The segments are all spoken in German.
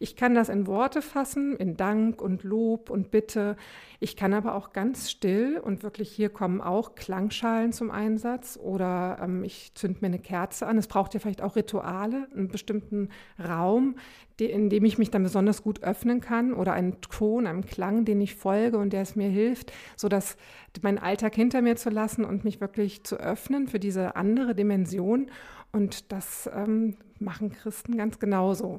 Ich kann das in Worte fassen, in Dank und Lob und Bitte. Ich kann aber auch ganz still und wirklich hier kommen auch Klangschalen zum Einsatz oder ähm, ich zünd mir eine Kerze an. Es braucht ja vielleicht auch Rituale, einen bestimmten Raum, die, in dem ich mich dann besonders gut öffnen kann oder einen Ton, einen Klang, den ich folge und der es mir hilft, sodass meinen Alltag hinter mir zu lassen und mich wirklich zu öffnen für diese andere Dimension. Und das ähm, machen Christen ganz genauso.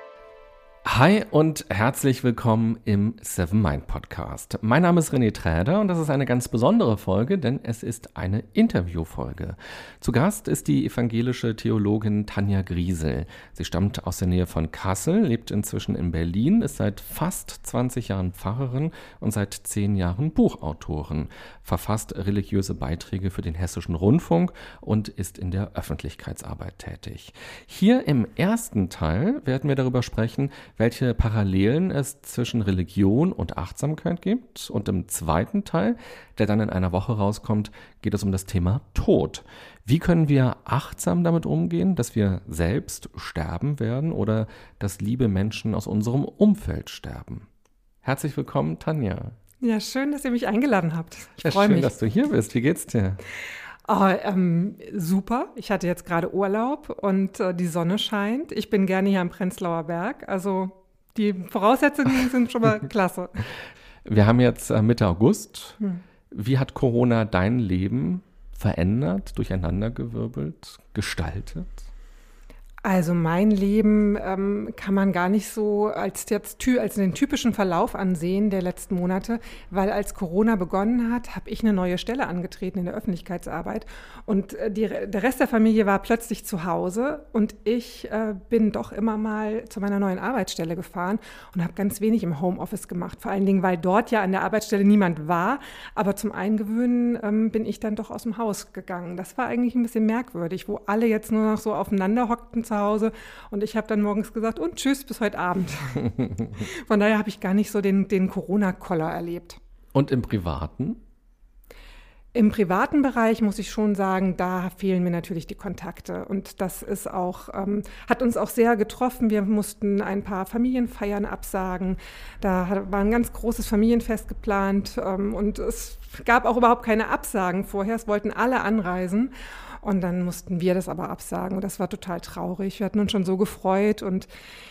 Hi und herzlich willkommen im Seven Mind Podcast. Mein Name ist René Träder und das ist eine ganz besondere Folge, denn es ist eine Interviewfolge. Zu Gast ist die evangelische Theologin Tanja Griesel. Sie stammt aus der Nähe von Kassel, lebt inzwischen in Berlin, ist seit fast 20 Jahren Pfarrerin und seit 10 Jahren Buchautorin, verfasst religiöse Beiträge für den Hessischen Rundfunk und ist in der Öffentlichkeitsarbeit tätig. Hier im ersten Teil werden wir darüber sprechen, welche Parallelen es zwischen Religion und Achtsamkeit gibt. Und im zweiten Teil, der dann in einer Woche rauskommt, geht es um das Thema Tod. Wie können wir achtsam damit umgehen, dass wir selbst sterben werden oder dass liebe Menschen aus unserem Umfeld sterben? Herzlich willkommen, Tanja. Ja, schön, dass ihr mich eingeladen habt. Ich ja, freue mich. dass du hier bist. Wie geht's dir? Oh, ähm, super. Ich hatte jetzt gerade Urlaub und äh, die Sonne scheint. Ich bin gerne hier am Prenzlauer Berg. Also die Voraussetzungen sind schon mal klasse. Wir haben jetzt äh, Mitte August. Hm. Wie hat Corona dein Leben verändert, durcheinandergewirbelt, gestaltet? Also mein Leben ähm, kann man gar nicht so als, jetzt, als den typischen Verlauf ansehen der letzten Monate, weil als Corona begonnen hat, habe ich eine neue Stelle angetreten in der Öffentlichkeitsarbeit und äh, die, der Rest der Familie war plötzlich zu Hause und ich äh, bin doch immer mal zu meiner neuen Arbeitsstelle gefahren und habe ganz wenig im Homeoffice gemacht, vor allen Dingen, weil dort ja an der Arbeitsstelle niemand war, aber zum Eingewöhnen ähm, bin ich dann doch aus dem Haus gegangen. Das war eigentlich ein bisschen merkwürdig, wo alle jetzt nur noch so aufeinander hockten zu Hause. Und ich habe dann morgens gesagt, und tschüss, bis heute Abend. Von daher habe ich gar nicht so den, den Corona-Koller erlebt. Und im Privaten? Im privaten Bereich muss ich schon sagen, da fehlen mir natürlich die Kontakte. Und das ist auch, ähm, hat uns auch sehr getroffen. Wir mussten ein paar Familienfeiern absagen. Da war ein ganz großes Familienfest geplant ähm, und es gab auch überhaupt keine Absagen vorher. Es wollten alle anreisen. Und dann mussten wir das aber absagen. Und das war total traurig. Wir hatten uns schon so gefreut. Und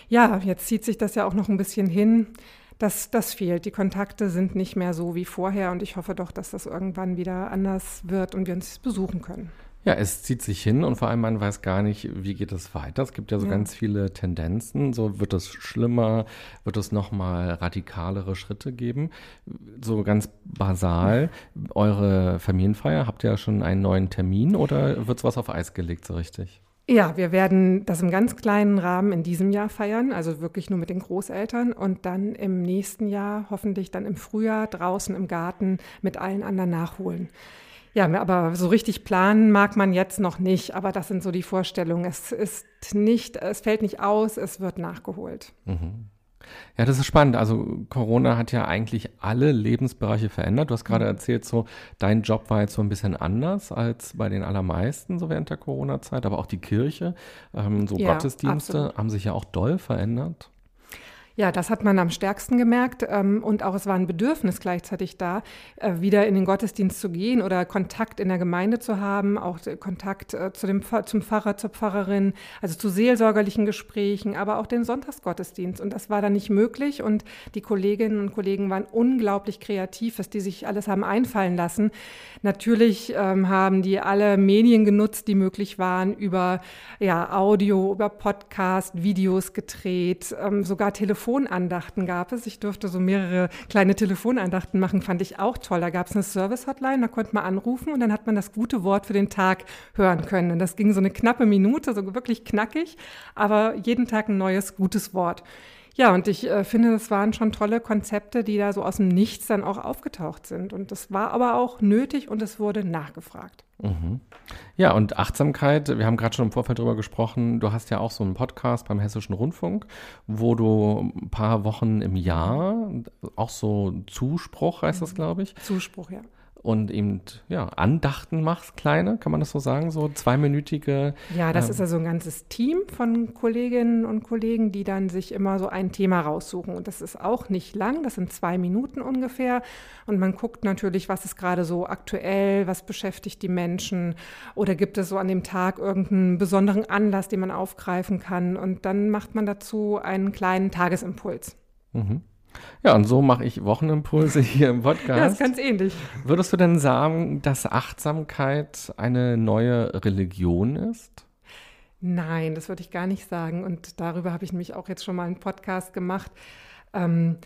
ja, jetzt zieht sich das ja auch noch ein bisschen hin. Das, das fehlt. Die Kontakte sind nicht mehr so wie vorher. Und ich hoffe doch, dass das irgendwann wieder anders wird und wir uns besuchen können. Ja, es zieht sich hin und vor allem man weiß gar nicht, wie geht es weiter. Es gibt ja so ja. ganz viele Tendenzen. So wird es schlimmer, wird es nochmal radikalere Schritte geben. So ganz basal, eure Familienfeier, habt ihr ja schon einen neuen Termin oder wird es was auf Eis gelegt so richtig? Ja, wir werden das im ganz kleinen Rahmen in diesem Jahr feiern, also wirklich nur mit den Großeltern und dann im nächsten Jahr, hoffentlich dann im Frühjahr, draußen im Garten mit allen anderen nachholen. Ja, aber so richtig planen mag man jetzt noch nicht, aber das sind so die Vorstellungen. Es ist nicht, es fällt nicht aus, es wird nachgeholt. Mhm. Ja, das ist spannend. Also Corona hat ja eigentlich alle Lebensbereiche verändert. Du hast gerade mhm. erzählt, so dein Job war jetzt so ein bisschen anders als bei den allermeisten so während der Corona-Zeit, aber auch die Kirche, ähm, so ja, Gottesdienste absolut. haben sich ja auch doll verändert. Ja, das hat man am stärksten gemerkt. Ähm, und auch es war ein Bedürfnis gleichzeitig da, äh, wieder in den Gottesdienst zu gehen oder Kontakt in der Gemeinde zu haben, auch Kontakt äh, zu dem, zum Pfarrer, zur Pfarrerin, also zu seelsorgerlichen Gesprächen, aber auch den Sonntagsgottesdienst. Und das war dann nicht möglich. Und die Kolleginnen und Kollegen waren unglaublich kreativ, was die sich alles haben einfallen lassen. Natürlich ähm, haben die alle Medien genutzt, die möglich waren, über ja, Audio, über Podcast, Videos gedreht, ähm, sogar Telefon Telefonandachten gab es. Ich durfte so mehrere kleine Telefonandachten machen, fand ich auch toll. Da gab es eine Service-Hotline, da konnte man anrufen und dann hat man das gute Wort für den Tag hören können. Und das ging so eine knappe Minute, so wirklich knackig, aber jeden Tag ein neues, gutes Wort. Ja, und ich äh, finde, das waren schon tolle Konzepte, die da so aus dem Nichts dann auch aufgetaucht sind. Und das war aber auch nötig und es wurde nachgefragt. Mhm. Ja, und Achtsamkeit, wir haben gerade schon im Vorfeld darüber gesprochen, du hast ja auch so einen Podcast beim Hessischen Rundfunk, wo du ein paar Wochen im Jahr, auch so Zuspruch heißt das, glaube ich. Zuspruch, ja und eben ja, Andachten machst, kleine, kann man das so sagen, so zweiminütige. Ja, das ähm, ist also ein ganzes Team von Kolleginnen und Kollegen, die dann sich immer so ein Thema raussuchen. Und das ist auch nicht lang, das sind zwei Minuten ungefähr. Und man guckt natürlich, was ist gerade so aktuell, was beschäftigt die Menschen oder gibt es so an dem Tag irgendeinen besonderen Anlass, den man aufgreifen kann. Und dann macht man dazu einen kleinen Tagesimpuls. Mhm. Ja, und so mache ich Wochenimpulse hier im Podcast. ja, ist ganz ähnlich. Würdest du denn sagen, dass Achtsamkeit eine neue Religion ist? Nein, das würde ich gar nicht sagen. Und darüber habe ich nämlich auch jetzt schon mal einen Podcast gemacht. Ähm,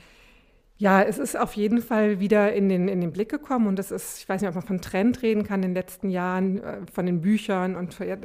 ja, es ist auf jeden Fall wieder in den, in den Blick gekommen und es ist, ich weiß nicht, ob man von Trend reden kann in den letzten Jahren, äh, von den Büchern und ja,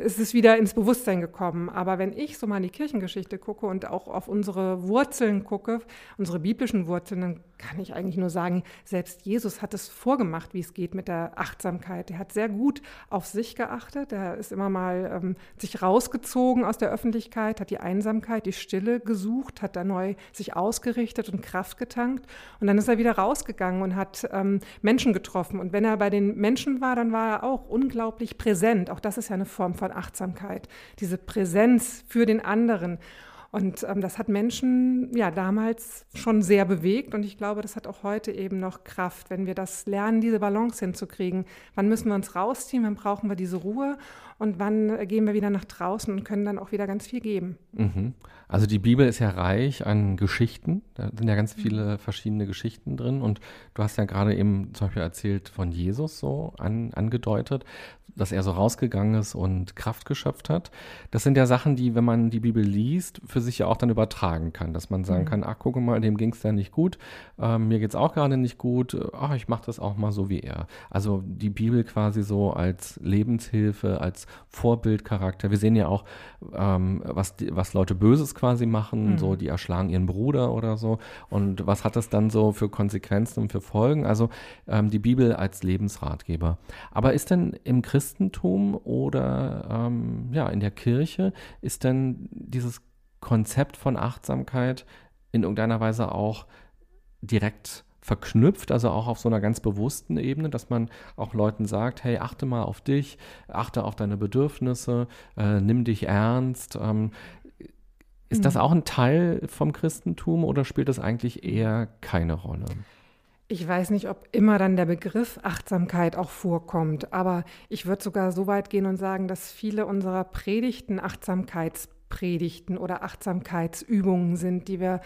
es ist wieder ins Bewusstsein gekommen. Aber wenn ich so mal in die Kirchengeschichte gucke und auch auf unsere Wurzeln gucke, unsere biblischen Wurzeln, dann kann ich eigentlich nur sagen, selbst Jesus hat es vorgemacht, wie es geht mit der Achtsamkeit. Er hat sehr gut auf sich geachtet, er ist immer mal ähm, sich rausgezogen aus der Öffentlichkeit, hat die Einsamkeit, die Stille gesucht, hat da neu sich ausgerichtet und Kraft getankt. Und dann ist er wieder rausgegangen und hat ähm, Menschen getroffen. Und wenn er bei den Menschen war, dann war er auch unglaublich präsent. Auch das ist ja eine Form von Achtsamkeit, diese Präsenz für den anderen. Und ähm, das hat Menschen ja damals schon sehr bewegt und ich glaube, das hat auch heute eben noch Kraft, wenn wir das lernen, diese Balance hinzukriegen. Wann müssen wir uns rausziehen, wann brauchen wir diese Ruhe und wann gehen wir wieder nach draußen und können dann auch wieder ganz viel geben. Mhm. Also die Bibel ist ja reich an Geschichten, da sind ja ganz mhm. viele verschiedene Geschichten drin und du hast ja gerade eben zum Beispiel erzählt von Jesus so an, angedeutet dass er so rausgegangen ist und Kraft geschöpft hat. Das sind ja Sachen, die, wenn man die Bibel liest, für sich ja auch dann übertragen kann, dass man sagen mhm. kann, ach, gucke mal, dem ging es ja nicht gut, ähm, mir geht es auch gerade nicht gut, ach, ich mache das auch mal so wie er. Also die Bibel quasi so als Lebenshilfe, als Vorbildcharakter. Wir sehen ja auch, ähm, was, die, was Leute Böses quasi machen, mhm. so die erschlagen ihren Bruder oder so. Und was hat das dann so für Konsequenzen und für Folgen? Also ähm, die Bibel als Lebensratgeber. Aber ist denn im Christentum oder ähm, ja, in der Kirche ist denn dieses Konzept von Achtsamkeit in irgendeiner Weise auch direkt verknüpft, also auch auf so einer ganz bewussten Ebene, dass man auch Leuten sagt, hey, achte mal auf dich, achte auf deine Bedürfnisse, äh, nimm dich ernst. Ähm, ist das mhm. auch ein Teil vom Christentum oder spielt das eigentlich eher keine Rolle? Ich weiß nicht, ob immer dann der Begriff Achtsamkeit auch vorkommt, aber ich würde sogar so weit gehen und sagen, dass viele unserer Predigten Achtsamkeitspredigten oder Achtsamkeitsübungen sind, die wir,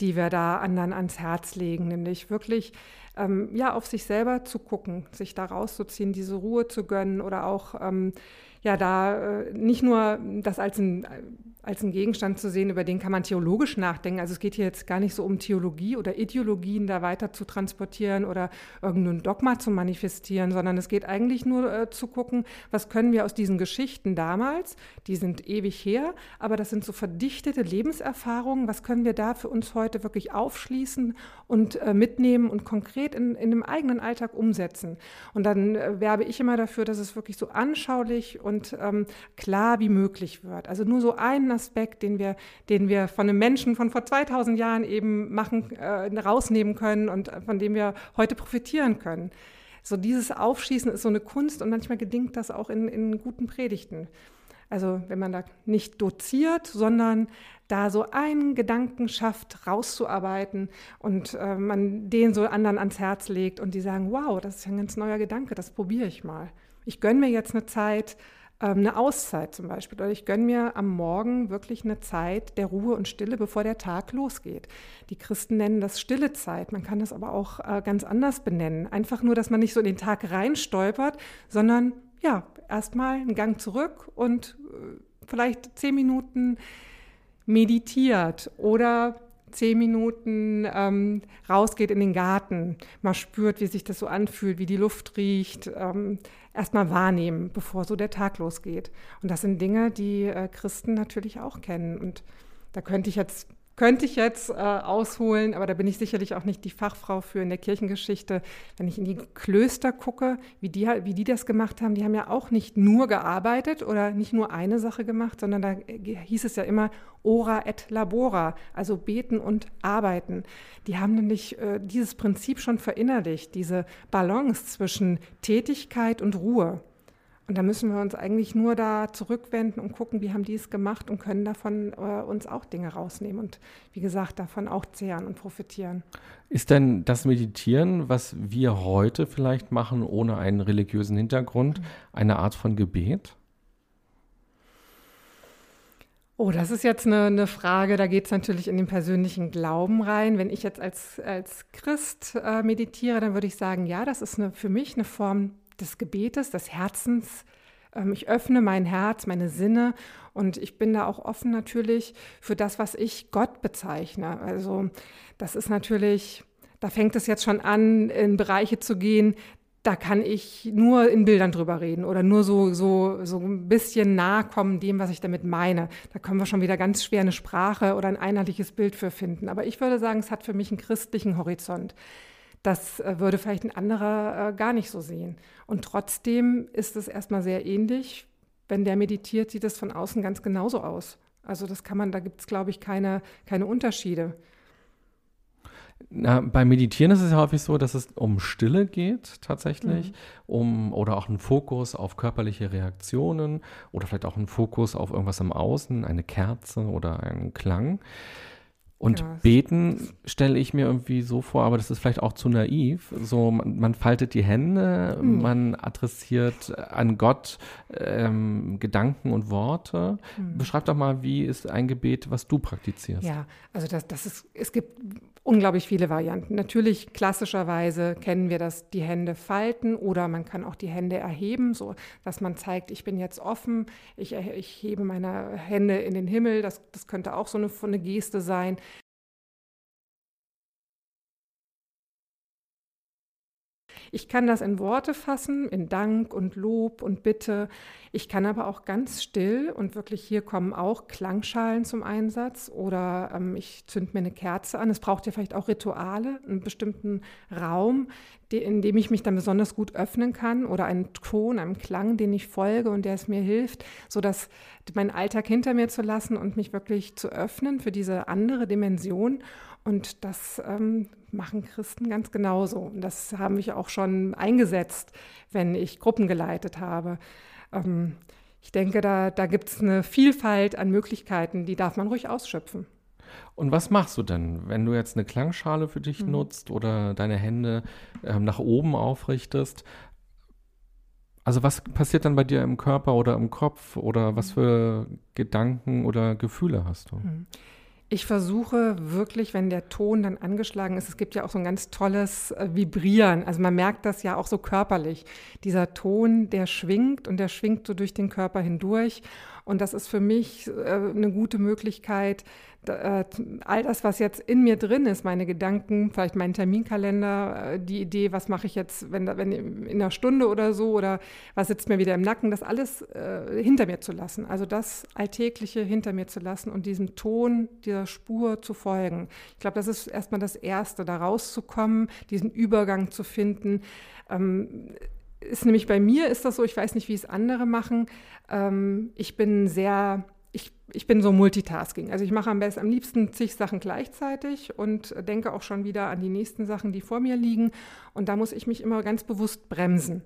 die wir da anderen ans Herz legen, nämlich wirklich ähm, ja auf sich selber zu gucken, sich da rauszuziehen, diese Ruhe zu gönnen oder auch ähm, ja da äh, nicht nur das als ein als einen Gegenstand zu sehen, über den kann man theologisch nachdenken. Also es geht hier jetzt gar nicht so um Theologie oder Ideologien da weiter zu transportieren oder irgendein Dogma zu manifestieren, sondern es geht eigentlich nur äh, zu gucken, was können wir aus diesen Geschichten damals, die sind ewig her, aber das sind so verdichtete Lebenserfahrungen, was können wir da für uns heute wirklich aufschließen und äh, mitnehmen und konkret in, in dem eigenen Alltag umsetzen. Und dann äh, werbe ich immer dafür, dass es wirklich so anschaulich und ähm, klar wie möglich wird. Also nur so ein Aspekt, den wir, den wir von einem Menschen von vor 2000 Jahren eben machen, äh, rausnehmen können und von dem wir heute profitieren können. So dieses Aufschießen ist so eine Kunst und manchmal gelingt das auch in, in guten Predigten. Also wenn man da nicht doziert, sondern da so einen Gedanken schafft, rauszuarbeiten und äh, man den so anderen ans Herz legt und die sagen, wow, das ist ein ganz neuer Gedanke, das probiere ich mal. Ich gönne mir jetzt eine Zeit, ähm, eine Auszeit zum Beispiel. Oder ich gönne mir am Morgen wirklich eine Zeit der Ruhe und Stille, bevor der Tag losgeht. Die Christen nennen das stille Zeit. Man kann das aber auch äh, ganz anders benennen. Einfach nur, dass man nicht so in den Tag reinstolpert, sondern ja, erstmal einen Gang zurück und äh, vielleicht zehn Minuten meditiert oder zehn Minuten ähm, rausgeht in den Garten, mal spürt, wie sich das so anfühlt, wie die Luft riecht, ähm, erstmal wahrnehmen, bevor so der Tag losgeht. Und das sind Dinge, die äh, Christen natürlich auch kennen. Und da könnte ich jetzt könnte ich jetzt äh, ausholen, aber da bin ich sicherlich auch nicht die Fachfrau für in der Kirchengeschichte. Wenn ich in die Klöster gucke, wie die, wie die das gemacht haben, die haben ja auch nicht nur gearbeitet oder nicht nur eine Sache gemacht, sondern da hieß es ja immer ora et labora, also beten und arbeiten. Die haben nämlich äh, dieses Prinzip schon verinnerlicht, diese Balance zwischen Tätigkeit und Ruhe. Und da müssen wir uns eigentlich nur da zurückwenden und gucken, wie haben die es gemacht und können davon äh, uns auch Dinge rausnehmen und wie gesagt, davon auch zehren und profitieren. Ist denn das Meditieren, was wir heute vielleicht machen, ohne einen religiösen Hintergrund, mhm. eine Art von Gebet? Oh, das ist jetzt eine, eine Frage, da geht es natürlich in den persönlichen Glauben rein. Wenn ich jetzt als, als Christ äh, meditiere, dann würde ich sagen, ja, das ist eine, für mich eine Form des Gebetes, des Herzens. Ähm, ich öffne mein Herz, meine Sinne und ich bin da auch offen natürlich für das, was ich Gott bezeichne. Also das ist natürlich, da fängt es jetzt schon an, in Bereiche zu gehen, da kann ich nur in Bildern drüber reden oder nur so, so, so ein bisschen nahe kommen dem, was ich damit meine. Da können wir schon wieder ganz schwer eine Sprache oder ein einheitliches Bild für finden. Aber ich würde sagen, es hat für mich einen christlichen Horizont. Das äh, würde vielleicht ein anderer äh, gar nicht so sehen. Und trotzdem ist es erstmal sehr ähnlich. Wenn der meditiert, sieht es von außen ganz genauso aus. Also das kann man, da gibt es, glaube ich, keine, keine Unterschiede. Na, beim Meditieren ist es ja häufig so, dass es um Stille geht tatsächlich, mhm. um oder auch einen Fokus auf körperliche Reaktionen oder vielleicht auch einen Fokus auf irgendwas im Außen, eine Kerze oder einen Klang. Und ja, beten stelle ich mir irgendwie so vor, aber das ist vielleicht auch zu naiv. So, man, man faltet die Hände, mhm. man adressiert an Gott ähm, Gedanken und Worte. Mhm. Beschreib doch mal, wie ist ein Gebet, was du praktizierst? Ja, also das, das ist, es gibt unglaublich viele Varianten. Natürlich klassischerweise kennen wir das, die Hände falten oder man kann auch die Hände erheben, so dass man zeigt, ich bin jetzt offen, ich, ich hebe meine Hände in den Himmel. Das, das könnte auch so eine, eine Geste sein. Ich kann das in Worte fassen, in Dank und Lob und Bitte. Ich kann aber auch ganz still und wirklich hier kommen auch Klangschalen zum Einsatz oder ähm, ich zünd mir eine Kerze an. Es braucht ja vielleicht auch Rituale, einen bestimmten Raum, die, in dem ich mich dann besonders gut öffnen kann oder einen Ton, einen Klang, den ich folge und der es mir hilft, sodass meinen Alltag hinter mir zu lassen und mich wirklich zu öffnen für diese andere Dimension. Und das ähm, machen Christen ganz genauso. Und das haben mich auch schon eingesetzt, wenn ich Gruppen geleitet habe. Ähm, ich denke, da, da gibt es eine Vielfalt an Möglichkeiten, die darf man ruhig ausschöpfen. Und was machst du denn, wenn du jetzt eine Klangschale für dich mhm. nutzt oder deine Hände ähm, nach oben aufrichtest? Also was passiert dann bei dir im Körper oder im Kopf oder was mhm. für Gedanken oder Gefühle hast du? Mhm. Ich versuche wirklich, wenn der Ton dann angeschlagen ist, es gibt ja auch so ein ganz tolles äh, Vibrieren. Also man merkt das ja auch so körperlich. Dieser Ton, der schwingt und der schwingt so durch den Körper hindurch. Und das ist für mich äh, eine gute Möglichkeit, äh, all das, was jetzt in mir drin ist, meine Gedanken, vielleicht mein Terminkalender, äh, die Idee, was mache ich jetzt, wenn, wenn in einer Stunde oder so oder was sitzt mir wieder im Nacken, das alles äh, hinter mir zu lassen. Also das Alltägliche hinter mir zu lassen und diesem Ton, dieser Spur zu folgen. Ich glaube, das ist erstmal das Erste, da rauszukommen, diesen Übergang zu finden. Ähm, ist nämlich bei mir ist das so, ich weiß nicht, wie es andere machen. Ähm, ich bin sehr, ich, ich bin so Multitasking. Also ich mache am besten, am liebsten zig Sachen gleichzeitig und denke auch schon wieder an die nächsten Sachen, die vor mir liegen. Und da muss ich mich immer ganz bewusst bremsen.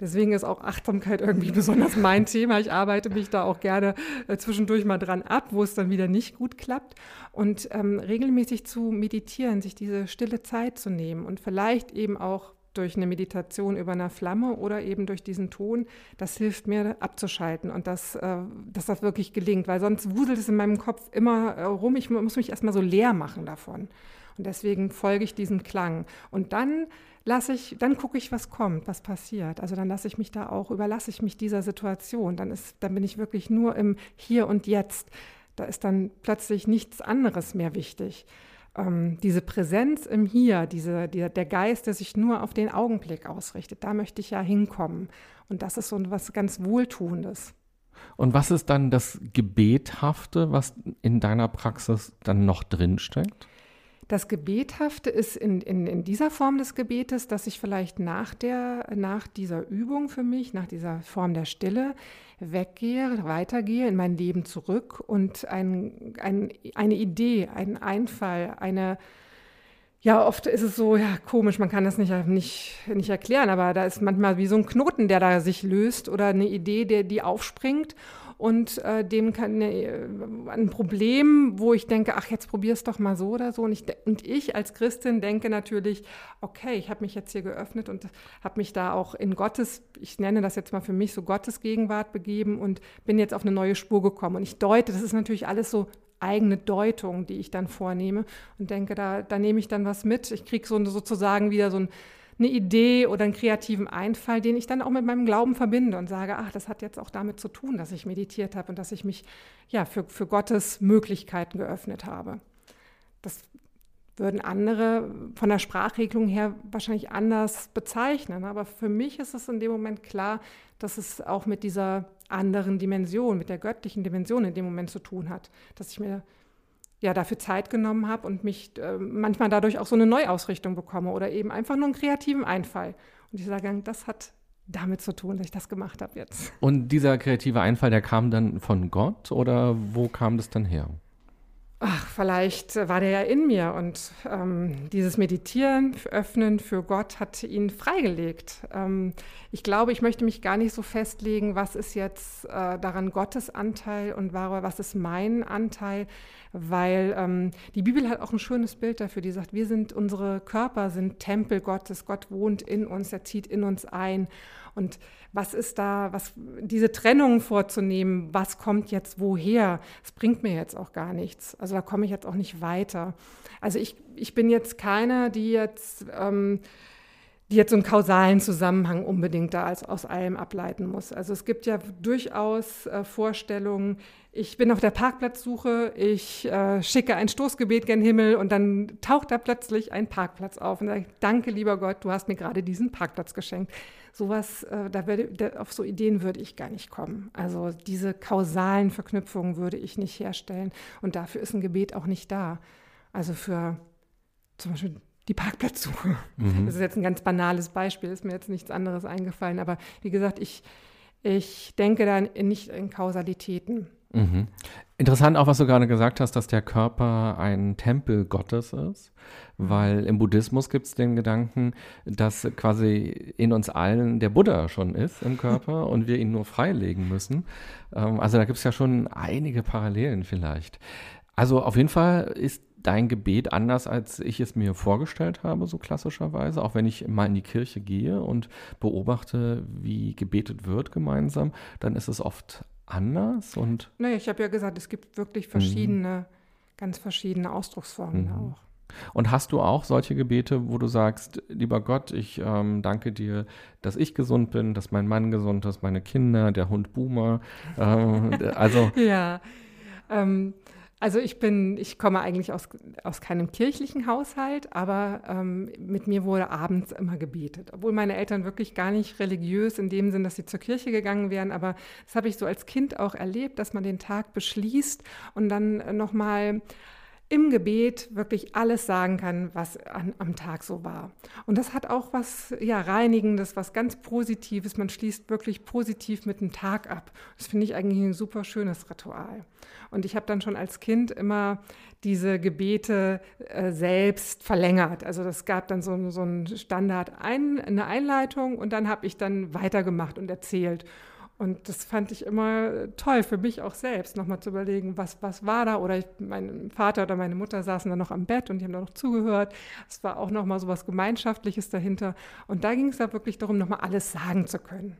Deswegen ist auch Achtsamkeit irgendwie besonders mein Thema. Ich arbeite mich da auch gerne äh, zwischendurch mal dran ab, wo es dann wieder nicht gut klappt. Und ähm, regelmäßig zu meditieren, sich diese stille Zeit zu nehmen und vielleicht eben auch durch eine Meditation über einer Flamme oder eben durch diesen Ton, das hilft mir abzuschalten und das, äh, dass das wirklich gelingt, weil sonst wuselt es in meinem Kopf immer äh, rum. Ich muss mich erstmal so leer machen davon. Und deswegen folge ich diesem Klang. Und dann lasse ich, dann gucke ich, was kommt, was passiert. Also dann lasse ich mich da auch, überlasse ich mich dieser Situation. Dann ist, dann bin ich wirklich nur im Hier und Jetzt. Da ist dann plötzlich nichts anderes mehr wichtig ähm, diese Präsenz im Hier, diese, die, der Geist, der sich nur auf den Augenblick ausrichtet, da möchte ich ja hinkommen. Und das ist so was ganz Wohltuendes. Und was ist dann das Gebethafte, was in deiner Praxis dann noch drinsteckt? Das Gebethafte ist in, in, in dieser Form des Gebetes, dass ich vielleicht nach, der, nach dieser Übung für mich, nach dieser Form der Stille, weggehe, weitergehe in mein Leben zurück und ein, ein, eine Idee, einen Einfall, eine, ja, oft ist es so, ja, komisch, man kann das nicht, nicht, nicht erklären, aber da ist manchmal wie so ein Knoten, der da sich löst oder eine Idee, der, die aufspringt und äh, dem kann äh, ein Problem, wo ich denke, ach, jetzt probier es doch mal so oder so. Und ich, und ich als Christin denke natürlich, okay, ich habe mich jetzt hier geöffnet und habe mich da auch in Gottes, ich nenne das jetzt mal für mich so Gottes Gegenwart begeben und bin jetzt auf eine neue Spur gekommen. Und ich deute, das ist natürlich alles so eigene Deutung, die ich dann vornehme und denke, da, da nehme ich dann was mit. Ich kriege so sozusagen wieder so ein eine Idee oder einen kreativen Einfall, den ich dann auch mit meinem Glauben verbinde und sage, ach, das hat jetzt auch damit zu tun, dass ich meditiert habe und dass ich mich ja für, für Gottes Möglichkeiten geöffnet habe. Das würden andere von der Sprachregelung her wahrscheinlich anders bezeichnen. Aber für mich ist es in dem Moment klar, dass es auch mit dieser anderen Dimension, mit der göttlichen Dimension in dem Moment zu tun hat. Dass ich mir ja, dafür Zeit genommen habe und mich äh, manchmal dadurch auch so eine Neuausrichtung bekomme oder eben einfach nur einen kreativen Einfall. Und ich sage, das hat damit zu tun, dass ich das gemacht habe jetzt. Und dieser kreative Einfall, der kam dann von Gott oder wo kam das dann her? Ach, vielleicht war der ja in mir und ähm, dieses Meditieren, Öffnen für Gott hat ihn freigelegt. Ähm, ich glaube, ich möchte mich gar nicht so festlegen, was ist jetzt äh, daran Gottes Anteil und was ist mein Anteil, weil ähm, die Bibel hat auch ein schönes Bild dafür, die sagt, wir sind, unsere Körper sind Tempel Gottes, Gott wohnt in uns, er zieht in uns ein und was ist da, was, diese Trennung vorzunehmen, was kommt jetzt woher, das bringt mir jetzt auch gar nichts. Also da komme ich jetzt auch nicht weiter. Also ich, ich bin jetzt keiner, die jetzt, ähm, die jetzt so einen kausalen Zusammenhang unbedingt da als, aus allem ableiten muss. Also es gibt ja durchaus äh, Vorstellungen, ich bin auf der Parkplatzsuche, ich äh, schicke ein Stoßgebet gen Himmel und dann taucht da plötzlich ein Parkplatz auf und sage, danke lieber Gott, du hast mir gerade diesen Parkplatz geschenkt. Sowas, äh, da würde, da, auf so Ideen würde ich gar nicht kommen. Also diese kausalen Verknüpfungen würde ich nicht herstellen und dafür ist ein Gebet auch nicht da. Also für zum Beispiel die Parkplatzsuche. Mhm. Das ist jetzt ein ganz banales Beispiel, ist mir jetzt nichts anderes eingefallen. Aber wie gesagt, ich, ich denke da nicht in Kausalitäten. Mhm. Interessant auch, was du gerade gesagt hast, dass der Körper ein Tempel Gottes ist, weil im Buddhismus gibt es den Gedanken, dass quasi in uns allen der Buddha schon ist im Körper und wir ihn nur freilegen müssen. Ähm, also da gibt es ja schon einige Parallelen vielleicht. Also auf jeden Fall ist dein Gebet anders, als ich es mir vorgestellt habe, so klassischerweise. Auch wenn ich mal in die Kirche gehe und beobachte, wie gebetet wird gemeinsam, dann ist es oft anders und. Naja, ich habe ja gesagt, es gibt wirklich verschiedene, mhm. ganz verschiedene Ausdrucksformen mhm. auch. Und hast du auch solche Gebete, wo du sagst, lieber Gott, ich ähm, danke dir, dass ich gesund bin, dass mein Mann gesund ist, meine Kinder, der Hund Boomer. Ähm, also ja, ähm, also ich bin, ich komme eigentlich aus, aus keinem kirchlichen Haushalt, aber ähm, mit mir wurde abends immer gebetet. Obwohl meine Eltern wirklich gar nicht religiös in dem Sinn, dass sie zur Kirche gegangen wären, aber das habe ich so als Kind auch erlebt, dass man den Tag beschließt und dann nochmal im Gebet wirklich alles sagen kann, was an, am Tag so war. Und das hat auch was ja, Reinigendes, was ganz Positives. Man schließt wirklich positiv mit dem Tag ab. Das finde ich eigentlich ein super schönes Ritual. Und ich habe dann schon als Kind immer diese Gebete äh, selbst verlängert. Also das gab dann so, so ein Standard, ein, eine Einleitung und dann habe ich dann weitergemacht und erzählt. Und das fand ich immer toll für mich auch selbst, nochmal zu überlegen, was, was war da. Oder ich, mein Vater oder meine Mutter saßen dann noch am Bett und die haben da noch zugehört. Es war auch nochmal so was Gemeinschaftliches dahinter. Und da ging es da wirklich darum, nochmal alles sagen zu können.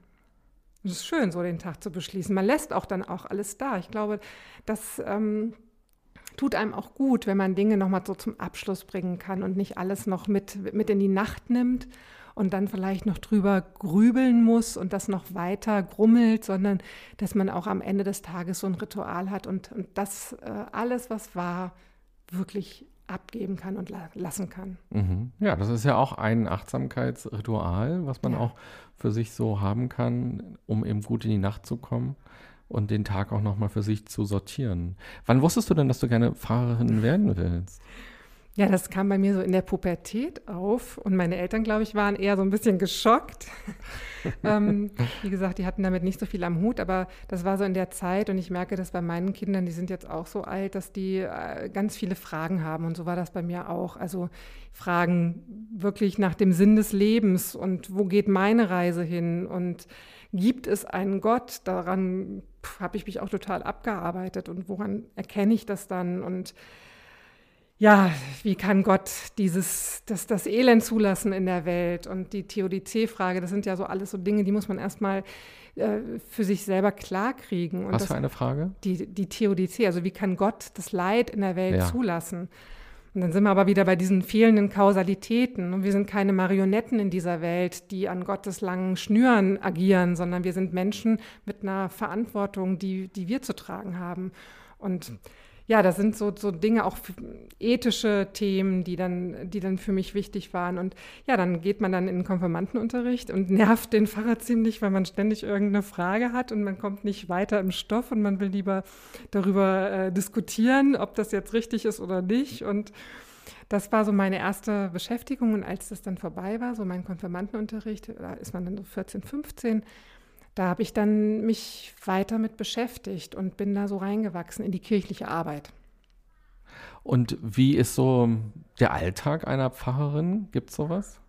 Es ist schön, so den Tag zu beschließen. Man lässt auch dann auch alles da. Ich glaube, das ähm, tut einem auch gut, wenn man Dinge nochmal so zum Abschluss bringen kann und nicht alles noch mit, mit in die Nacht nimmt und dann vielleicht noch drüber grübeln muss und das noch weiter grummelt, sondern dass man auch am Ende des Tages so ein Ritual hat und, und das äh, alles, was war, wirklich abgeben kann und la lassen kann. Mhm. Ja, das ist ja auch ein Achtsamkeitsritual, was man ja. auch für sich so haben kann, um eben gut in die Nacht zu kommen. und den Tag auch nochmal für sich zu sortieren. Wann wusstest du denn, dass du gerne Pfarrerin werden willst? Ja, das kam bei mir so in der Pubertät auf und meine Eltern, glaube ich, waren eher so ein bisschen geschockt. ähm, wie gesagt, die hatten damit nicht so viel am Hut, aber das war so in der Zeit und ich merke das bei meinen Kindern, die sind jetzt auch so alt, dass die äh, ganz viele Fragen haben und so war das bei mir auch. Also Fragen wirklich nach dem Sinn des Lebens und wo geht meine Reise hin und gibt es einen Gott? Daran habe ich mich auch total abgearbeitet und woran erkenne ich das dann und ja, wie kann Gott dieses, das, das Elend zulassen in der Welt und die Theodizee-Frage, das sind ja so alles so Dinge, die muss man erstmal äh, für sich selber klarkriegen. Und Was das, für eine Frage? Die, die Theodizee, also wie kann Gott das Leid in der Welt ja. zulassen? Und dann sind wir aber wieder bei diesen fehlenden Kausalitäten. Und wir sind keine Marionetten in dieser Welt, die an Gottes langen Schnüren agieren, sondern wir sind Menschen mit einer Verantwortung, die, die wir zu tragen haben. Und ja, das sind so, so Dinge, auch ethische Themen, die dann, die dann für mich wichtig waren. Und ja, dann geht man dann in den Konfirmandenunterricht und nervt den Pfarrer ziemlich, weil man ständig irgendeine Frage hat und man kommt nicht weiter im Stoff und man will lieber darüber äh, diskutieren, ob das jetzt richtig ist oder nicht. Und das war so meine erste Beschäftigung. Und als das dann vorbei war, so mein Konfirmandenunterricht, da ist man dann so 14, 15, da habe ich dann mich weiter mit beschäftigt und bin da so reingewachsen in die kirchliche Arbeit. Und wie ist so der Alltag einer Pfarrerin? Gibt es sowas?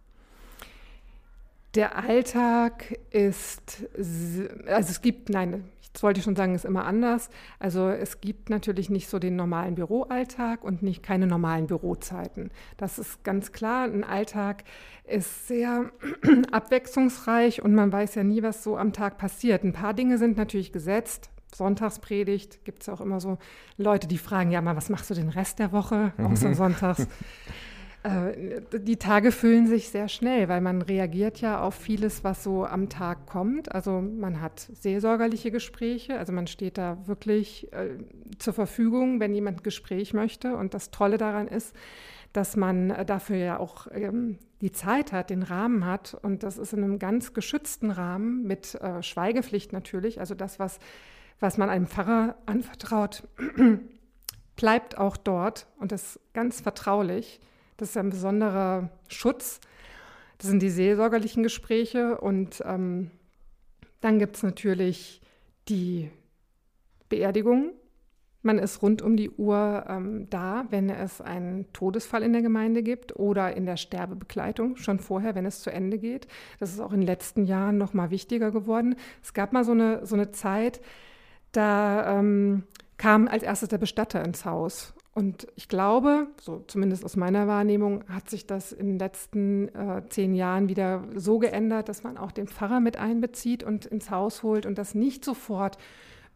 Der Alltag ist, also es gibt, nein, das wollte ich schon sagen, ist immer anders. Also es gibt natürlich nicht so den normalen Büroalltag und nicht keine normalen Bürozeiten. Das ist ganz klar. Ein Alltag ist sehr abwechslungsreich und man weiß ja nie, was so am Tag passiert. Ein paar Dinge sind natürlich gesetzt. Sonntagspredigt gibt es auch immer so Leute, die fragen, ja mal, was machst du den Rest der Woche außer Sonntags? Äh, die Tage füllen sich sehr schnell, weil man reagiert ja auf vieles, was so am Tag kommt. Also man hat seelsorgerliche Gespräche, also man steht da wirklich äh, zur Verfügung, wenn jemand ein Gespräch möchte. Und das Tolle daran ist, dass man dafür ja auch ähm, die Zeit hat, den Rahmen hat. Und das ist in einem ganz geschützten Rahmen mit äh, Schweigepflicht natürlich. Also das, was, was man einem Pfarrer anvertraut, bleibt auch dort und ist ganz vertraulich. Das ist ein besonderer Schutz. Das sind die seelsorgerlichen Gespräche. Und ähm, dann gibt es natürlich die Beerdigung. Man ist rund um die Uhr ähm, da, wenn es einen Todesfall in der Gemeinde gibt oder in der Sterbebegleitung, schon vorher, wenn es zu Ende geht. Das ist auch in den letzten Jahren noch mal wichtiger geworden. Es gab mal so eine, so eine Zeit, da ähm, kam als erstes der Bestatter ins Haus und ich glaube, so zumindest aus meiner Wahrnehmung, hat sich das in den letzten äh, zehn Jahren wieder so geändert, dass man auch den Pfarrer mit einbezieht und ins Haus holt und dass nicht sofort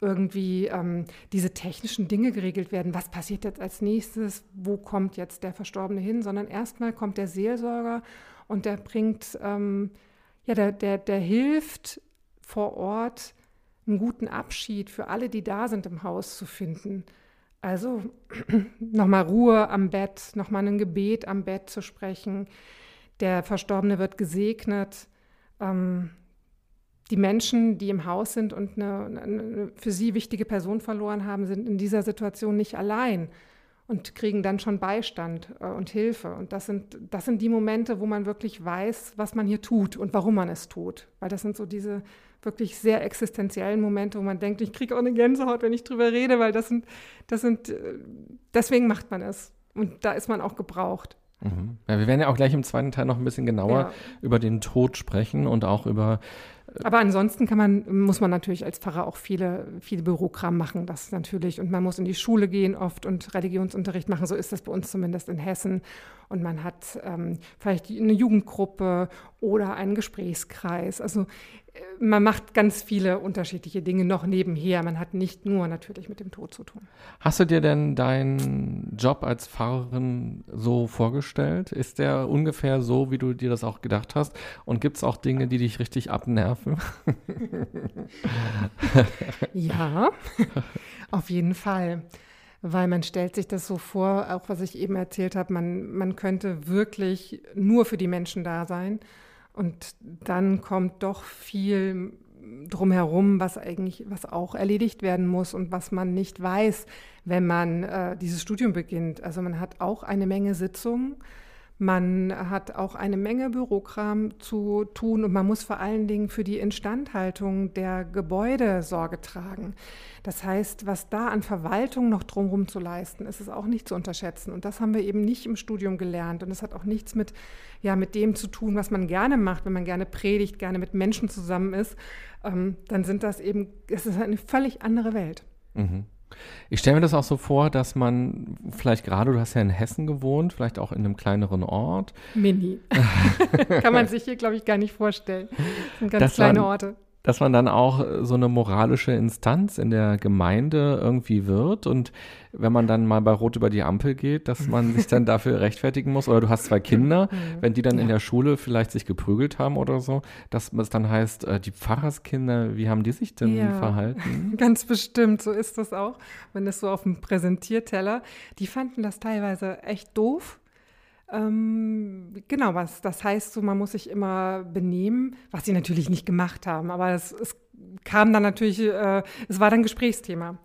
irgendwie ähm, diese technischen Dinge geregelt werden. Was passiert jetzt als nächstes? Wo kommt jetzt der Verstorbene hin? Sondern erstmal kommt der Seelsorger und der bringt, ähm, ja, der, der, der hilft vor Ort einen guten Abschied für alle, die da sind im Haus zu finden. Also nochmal Ruhe am Bett, nochmal ein Gebet am Bett zu sprechen. Der Verstorbene wird gesegnet. Ähm, die Menschen, die im Haus sind und eine, eine, für sie wichtige Person verloren haben, sind in dieser Situation nicht allein und kriegen dann schon Beistand äh, und Hilfe. Und das sind, das sind die Momente, wo man wirklich weiß, was man hier tut und warum man es tut. Weil das sind so diese wirklich sehr existenziellen Momente, wo man denkt, ich kriege auch eine Gänsehaut, wenn ich drüber rede, weil das sind, das sind, äh, deswegen macht man es. Und da ist man auch gebraucht. Mhm. Ja, wir werden ja auch gleich im zweiten Teil noch ein bisschen genauer ja. über den Tod sprechen und auch über aber ansonsten kann man, muss man natürlich als Pfarrer auch viele, viele Bürokram machen, das natürlich. Und man muss in die Schule gehen oft und Religionsunterricht machen. So ist das bei uns zumindest in Hessen. Und man hat ähm, vielleicht eine Jugendgruppe oder einen Gesprächskreis. Also man macht ganz viele unterschiedliche Dinge noch nebenher. Man hat nicht nur natürlich mit dem Tod zu tun. Hast du dir denn deinen Job als Pfarrerin so vorgestellt? Ist der ungefähr so, wie du dir das auch gedacht hast? Und gibt es auch Dinge, die dich richtig abnerven? ja, auf jeden Fall. Weil man stellt sich das so vor, auch was ich eben erzählt habe, man, man könnte wirklich nur für die Menschen da sein. Und dann kommt doch viel drumherum, was eigentlich, was auch erledigt werden muss und was man nicht weiß, wenn man äh, dieses Studium beginnt. Also man hat auch eine Menge Sitzungen man hat auch eine Menge Bürokram zu tun und man muss vor allen Dingen für die Instandhaltung der Gebäude Sorge tragen. Das heißt, was da an Verwaltung noch drumherum zu leisten, ist es auch nicht zu unterschätzen. Und das haben wir eben nicht im Studium gelernt. Und es hat auch nichts mit, ja, mit dem zu tun, was man gerne macht, wenn man gerne predigt, gerne mit Menschen zusammen ist. Ähm, dann sind das eben, es ist eine völlig andere Welt. Mhm. Ich stelle mir das auch so vor, dass man vielleicht gerade, du hast ja in Hessen gewohnt, vielleicht auch in einem kleineren Ort. Mini. Kann man sich hier, glaube ich, gar nicht vorstellen. Das sind ganz das kleine Orte dass man dann auch äh, so eine moralische Instanz in der Gemeinde irgendwie wird und wenn man dann mal bei Rot über die Ampel geht, dass man sich dann dafür rechtfertigen muss oder du hast zwei Kinder, mhm. wenn die dann in der Schule vielleicht sich geprügelt haben oder so, dass es dann heißt, äh, die Pfarrerskinder, wie haben die sich denn ja, verhalten? Ganz bestimmt, so ist das auch, wenn es so auf dem Präsentierteller, die fanden das teilweise echt doof, ähm, genau, was das heißt, so man muss sich immer benehmen, was sie natürlich nicht gemacht haben, aber es, es kam dann natürlich, äh, es war dann Gesprächsthema,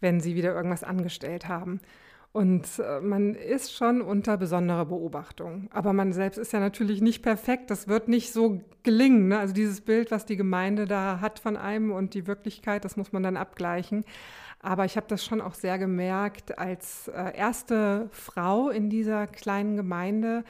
wenn sie wieder irgendwas angestellt haben. Und äh, man ist schon unter besonderer Beobachtung. Aber man selbst ist ja natürlich nicht perfekt. Das wird nicht so gelingen. Ne? Also dieses Bild, was die Gemeinde da hat von einem und die Wirklichkeit, das muss man dann abgleichen. Aber ich habe das schon auch sehr gemerkt, als äh, erste Frau in dieser kleinen Gemeinde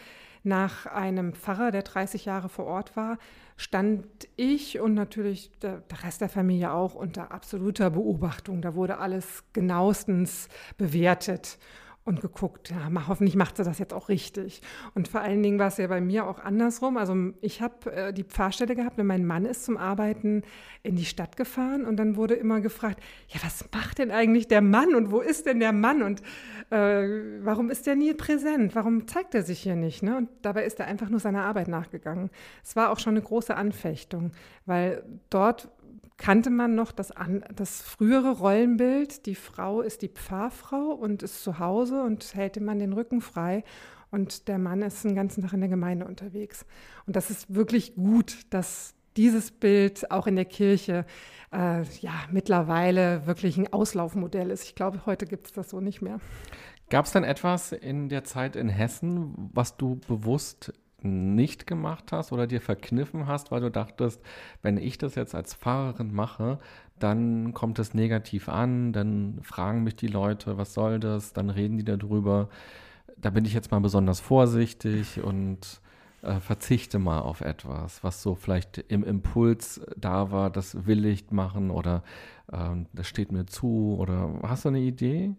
nach einem Pfarrer, der 30 Jahre vor Ort war, stand ich und natürlich der, der, Rest der Familie auch unter absoluter Beobachtung. Da wurde alles genauestens bewertet und geguckt, ja, hoffentlich macht sie das jetzt auch richtig. Und vor allen Dingen war es ja bei mir auch andersrum. Also ich habe äh, die Pfarrstelle gehabt und mein Mann ist zum Arbeiten in die Stadt gefahren und dann wurde immer gefragt, ja, was macht denn eigentlich der Mann und wo ist denn der Mann und äh, warum ist der nie präsent? Warum zeigt er sich hier nicht? Ne? Und dabei ist er einfach nur seiner Arbeit nachgegangen. Es war auch schon eine große Anfechtung, weil dort kannte man noch das, an, das frühere Rollenbild, die Frau ist die Pfarrfrau und ist zu Hause und hält dem Mann den Rücken frei und der Mann ist den ganzen Tag in der Gemeinde unterwegs. Und das ist wirklich gut, dass dieses Bild auch in der Kirche äh, ja mittlerweile wirklich ein Auslaufmodell ist. Ich glaube, heute gibt es das so nicht mehr. Gab es denn etwas in der Zeit in Hessen, was du bewusst nicht gemacht hast oder dir verkniffen hast, weil du dachtest, wenn ich das jetzt als Fahrerin mache, dann kommt es negativ an, dann fragen mich die Leute, was soll das, dann reden die darüber. Da bin ich jetzt mal besonders vorsichtig und äh, verzichte mal auf etwas, was so vielleicht im Impuls da war, das will ich machen oder äh, das steht mir zu oder hast du eine Idee?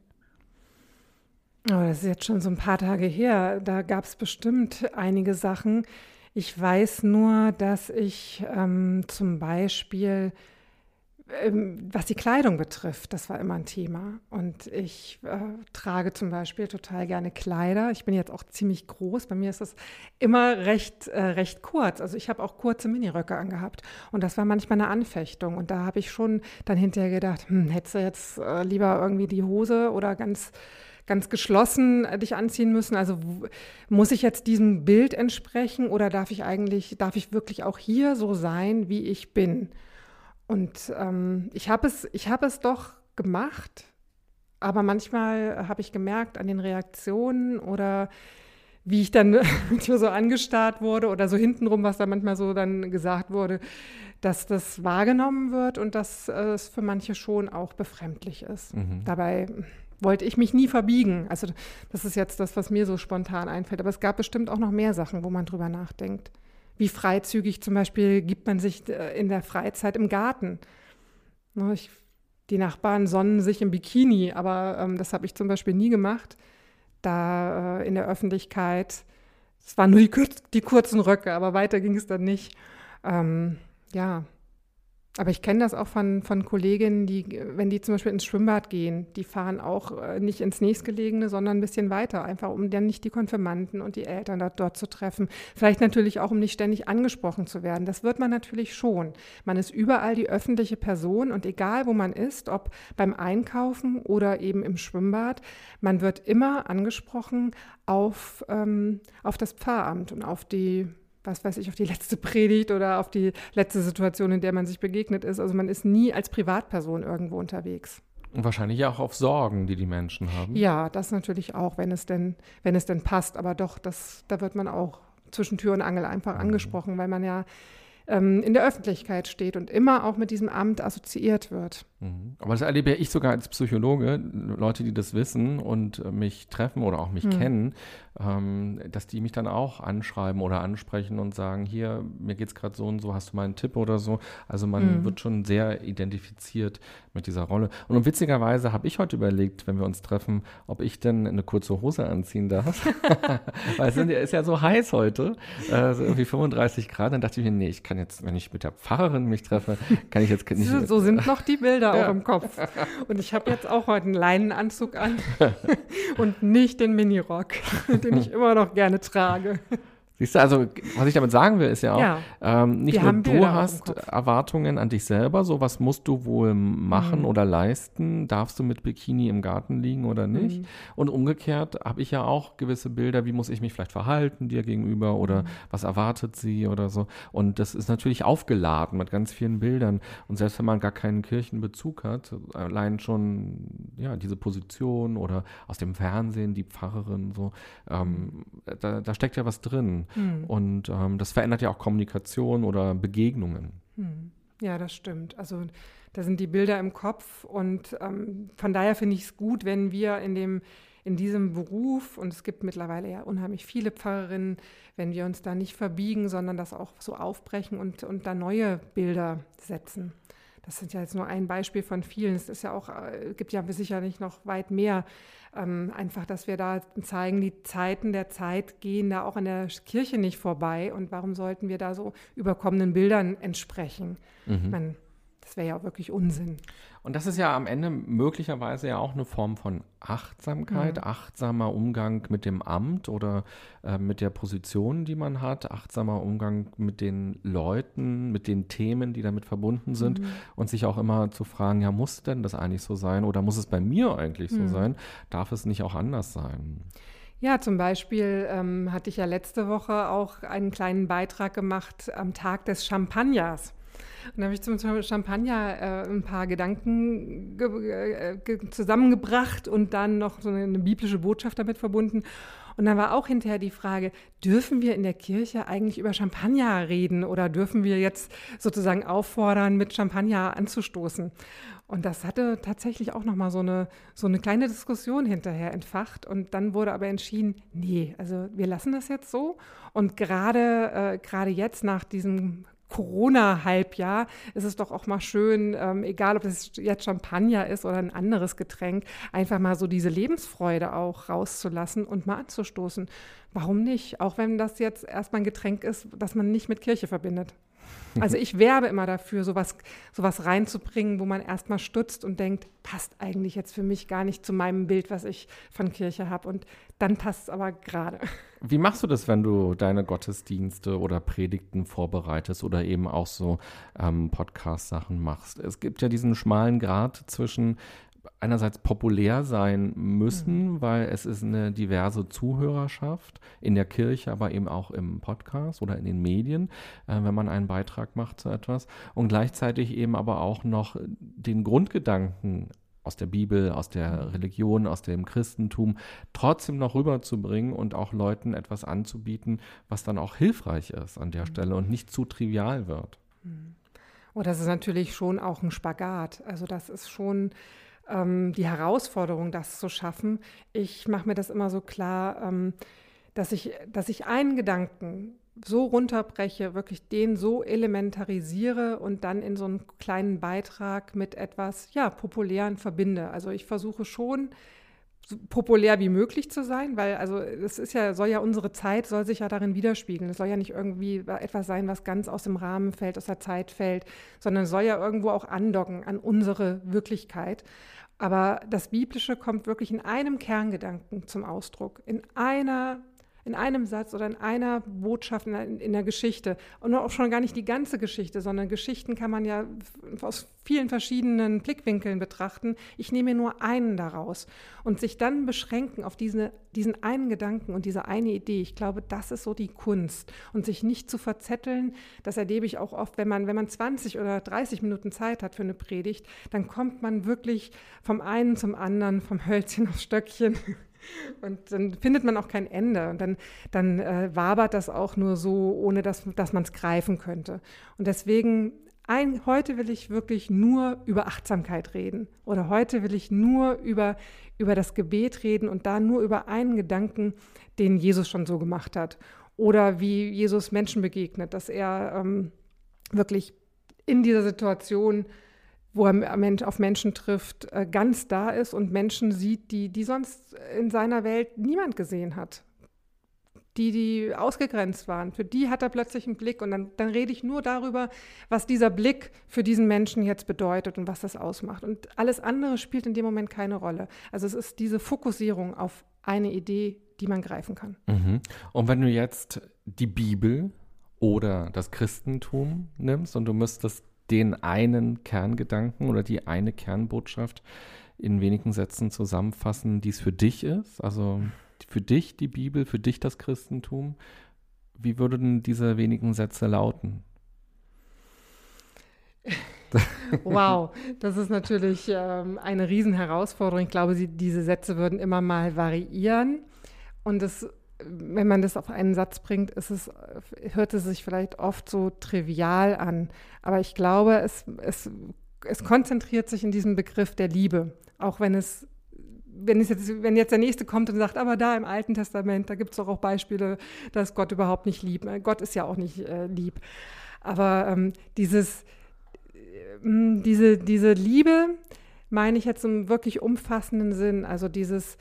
Oh, das ist jetzt schon so ein paar Tage her. Da gab es bestimmt einige Sachen. Ich weiß nur, dass ich ähm, zum Beispiel, ähm, was die Kleidung betrifft, das war immer ein Thema. Und ich äh, trage zum Beispiel total gerne Kleider. Ich bin jetzt auch ziemlich groß. Bei mir ist das immer recht, äh, recht kurz. Also ich habe auch kurze Miniröcke angehabt. Und das war manchmal eine Anfechtung. Und da habe ich schon dann hinterher gedacht, hm, hättest du jetzt äh, lieber irgendwie die Hose oder ganz ganz geschlossen äh, dich anziehen müssen? Also muss ich jetzt diesem Bild entsprechen oder darf ich eigentlich, darf ich wirklich auch hier so sein, wie ich bin? Und ähm, ich habe es, ich habe es doch gemacht, aber manchmal habe ich gemerkt an den Reaktionen oder wie ich dann manchmal so angestarrt wurde oder so hintenrum, was da manchmal so dann gesagt wurde, dass das wahrgenommen wird und dass äh, es für manche schon auch befremdlich ist. Mhm. Dabei wollte ich mich nie verbiegen. Also das ist jetzt das, was mir so spontan einfällt. Aber es gab bestimmt auch noch mehr Sachen, wo man drüber nachdenkt. Wie freizügig zum Beispiel gibt man sich äh, in der Freizeit im Garten. Ne, ich, die Nachbarn sonnen sich im Bikini, aber ähm, das habe ich zum Beispiel nie gemacht. Da äh, in der Öffentlichkeit, es waren nur die, die, kurzen Röcke, aber weiter ging es dann nicht. Ähm, ja, aber ich kenne das auch von, von Kolleginnen, die, wenn die zum Beispiel ins Schwimmbad gehen, die fahren auch äh, nicht ins nächstgelegene, sondern ein bisschen weiter, einfach um dann nicht die Konfirmanden und die Eltern dort, dort zu treffen. Vielleicht natürlich auch, um nicht ständig angesprochen zu werden. Das wird man natürlich schon. Man ist überall die öffentliche Person und egal, wo man ist, ob beim Einkaufen oder eben im Schwimmbad, man wird immer angesprochen auf, ähm, auf das Pfarramt und auf die was weiß ich, auf die letzte Predigt oder auf die letzte Situation, in der man sich begegnet ist. Also man ist nie als Privatperson irgendwo unterwegs. Und wahrscheinlich auch auf Sorgen, die die Menschen haben. Ja, das natürlich auch, wenn es denn, wenn es denn passt. Aber doch, das, da wird man auch zwischen Tür und Angel einfach mhm. angesprochen, weil man ja ähm, in der Öffentlichkeit steht und immer auch mit diesem Amt assoziiert wird. Mhm. Aber das erlebe ja ich sogar als Psychologe, Leute, die das wissen und äh, mich treffen oder auch mich mhm. kennen, ähm, dass die mich dann auch anschreiben oder ansprechen und sagen, hier, mir geht es gerade so und so, hast du mal einen Tipp oder so. Also man mhm. wird schon sehr identifiziert mit dieser Rolle. Und witzigerweise habe ich heute überlegt, wenn wir uns treffen, ob ich denn eine kurze Hose anziehen darf. Weil es ist ja so heiß heute, äh, so irgendwie 35 Grad. Dann dachte ich mir, nee, ich kann jetzt, wenn ich mit der Pfarrerin mich treffe, kann ich jetzt nicht. So, so sind noch die Bilder auch im Kopf. Und ich habe jetzt auch heute einen Leinenanzug an und nicht den Minirock, den ich immer noch gerne trage. Siehst du, also was ich damit sagen will, ist ja auch, ja, ähm, nicht nur du hast Erwartungen an dich selber, so was musst du wohl machen mhm. oder leisten, darfst du mit Bikini im Garten liegen oder nicht. Mhm. Und umgekehrt habe ich ja auch gewisse Bilder, wie muss ich mich vielleicht verhalten dir gegenüber oder mhm. was erwartet sie oder so. Und das ist natürlich aufgeladen mit ganz vielen Bildern. Und selbst wenn man gar keinen Kirchenbezug hat, allein schon ja diese Position oder aus dem Fernsehen die Pfarrerin so, ähm, da, da steckt ja was drin. Hm. Und ähm, das verändert ja auch Kommunikation oder Begegnungen. Hm. Ja, das stimmt. Also da sind die Bilder im Kopf und ähm, von daher finde ich es gut, wenn wir in dem in diesem Beruf, und es gibt mittlerweile ja unheimlich viele Pfarrerinnen, wenn wir uns da nicht verbiegen, sondern das auch so aufbrechen und, und da neue Bilder setzen. Das sind ja jetzt nur ein Beispiel von vielen. Es ist ja auch, äh, gibt ja sicherlich noch weit mehr. Ähm, einfach, dass wir da zeigen, die Zeiten der Zeit gehen da auch an der Kirche nicht vorbei. Und warum sollten wir da so überkommenen Bildern entsprechen? Mhm. Man, das wäre ja wirklich Unsinn. Und das ist ja am Ende möglicherweise ja auch eine Form von Achtsamkeit, mhm. achtsamer Umgang mit dem Amt oder äh, mit der Position, die man hat, achtsamer Umgang mit den Leuten, mit den Themen, die damit verbunden sind mhm. und sich auch immer zu fragen, ja, muss denn das eigentlich so sein oder muss es bei mir eigentlich so mhm. sein? Darf es nicht auch anders sein? Ja, zum Beispiel ähm, hatte ich ja letzte Woche auch einen kleinen Beitrag gemacht am Tag des Champagners. Und da habe ich zum Champagner äh, ein paar Gedanken ge ge zusammengebracht und dann noch so eine, eine biblische Botschaft damit verbunden. Und dann war auch hinterher die Frage, dürfen wir in der Kirche eigentlich über Champagner reden oder dürfen wir jetzt sozusagen auffordern, mit Champagner anzustoßen? Und das hatte tatsächlich auch nochmal so eine, so eine kleine Diskussion hinterher entfacht. Und dann wurde aber entschieden, nee, also wir lassen das jetzt so. Und gerade, äh, gerade jetzt nach diesem Corona-Halbjahr ist es doch auch mal schön, ähm, egal ob es jetzt Champagner ist oder ein anderes Getränk, einfach mal so diese Lebensfreude auch rauszulassen und mal anzustoßen. Warum nicht? Auch wenn das jetzt erstmal ein Getränk ist, das man nicht mit Kirche verbindet. Also ich werbe immer dafür, sowas, sowas reinzubringen, wo man erstmal stutzt und denkt, passt eigentlich jetzt für mich gar nicht zu meinem Bild, was ich von Kirche habe. Und dann passt es aber gerade. Wie machst du das, wenn du deine Gottesdienste oder Predigten vorbereitest oder eben auch so ähm, Podcast-Sachen machst? Es gibt ja diesen schmalen Grad zwischen einerseits populär sein müssen, mhm. weil es ist eine diverse Zuhörerschaft in der Kirche, aber eben auch im Podcast oder in den Medien, äh, wenn man einen Beitrag macht zu etwas und gleichzeitig eben aber auch noch den Grundgedanken aus der Bibel, aus der Religion, aus dem Christentum trotzdem noch rüberzubringen und auch Leuten etwas anzubieten, was dann auch hilfreich ist an der mhm. Stelle und nicht zu trivial wird. Mhm. Oh, das ist natürlich schon auch ein Spagat. Also das ist schon ähm, die Herausforderung, das zu schaffen. Ich mache mir das immer so klar, ähm, dass, ich, dass ich einen Gedanken so runterbreche, wirklich den so elementarisiere und dann in so einen kleinen Beitrag mit etwas ja, Populären verbinde. Also ich versuche schon, so populär wie möglich zu sein, weil also es ist ja, soll ja unsere Zeit, soll sich ja darin widerspiegeln. Es soll ja nicht irgendwie etwas sein, was ganz aus dem Rahmen fällt, aus der Zeit fällt, sondern soll ja irgendwo auch andocken an unsere Wirklichkeit. Aber das Biblische kommt wirklich in einem Kerngedanken zum Ausdruck, in einer in einem Satz oder in einer Botschaft in, in der Geschichte. Und auch schon gar nicht die ganze Geschichte, sondern Geschichten kann man ja aus vielen verschiedenen Blickwinkeln betrachten. Ich nehme nur einen daraus und sich dann beschränken auf diese, diesen einen Gedanken und diese eine Idee. Ich glaube, das ist so die Kunst und sich nicht zu verzetteln. Das erlebe ich auch oft, wenn man, wenn man 20 oder 30 Minuten Zeit hat für eine Predigt, dann kommt man wirklich vom einen zum anderen, vom Hölzchen aufs Stöckchen. Und dann findet man auch kein Ende. Und dann, dann äh, wabert das auch nur so, ohne dass, dass man es greifen könnte. Und deswegen, ein, heute will ich wirklich nur über Achtsamkeit reden. Oder heute will ich nur über, über das Gebet reden und da nur über einen Gedanken, den Jesus schon so gemacht hat. Oder wie Jesus Menschen begegnet, dass er ähm, wirklich in dieser Situation wo er auf Menschen trifft, äh, ganz da ist und Menschen sieht, die, die sonst in seiner Welt niemand gesehen hat. Die, die ausgegrenzt waren. Für die hat er plötzlich einen Blick und dann, dann rede ich nur darüber, was dieser Blick für diesen Menschen jetzt bedeutet und was das ausmacht. Und alles andere spielt in dem Moment keine Rolle. Also es ist diese Fokussierung auf eine Idee, die man greifen kann. Mhm. Und wenn du jetzt die Bibel oder das Christentum nimmst und du müsstest den einen Kerngedanken oder die eine Kernbotschaft in wenigen Sätzen zusammenfassen, die es für dich ist? Also für dich die Bibel, für dich das Christentum. Wie würden diese wenigen Sätze lauten? Wow, das ist natürlich ähm, eine Riesenherausforderung. Ich glaube, sie, diese Sätze würden immer mal variieren. Und es wenn man das auf einen Satz bringt, ist es, hört es sich vielleicht oft so trivial an. Aber ich glaube, es, es, es konzentriert sich in diesem Begriff der Liebe. Auch wenn es, wenn es jetzt, wenn jetzt der Nächste kommt und sagt, aber da im Alten Testament, da gibt es doch auch Beispiele, dass Gott überhaupt nicht liebt. Gott ist ja auch nicht äh, lieb. Aber ähm, dieses, äh, diese, diese Liebe meine ich jetzt im wirklich umfassenden Sinn. Also dieses,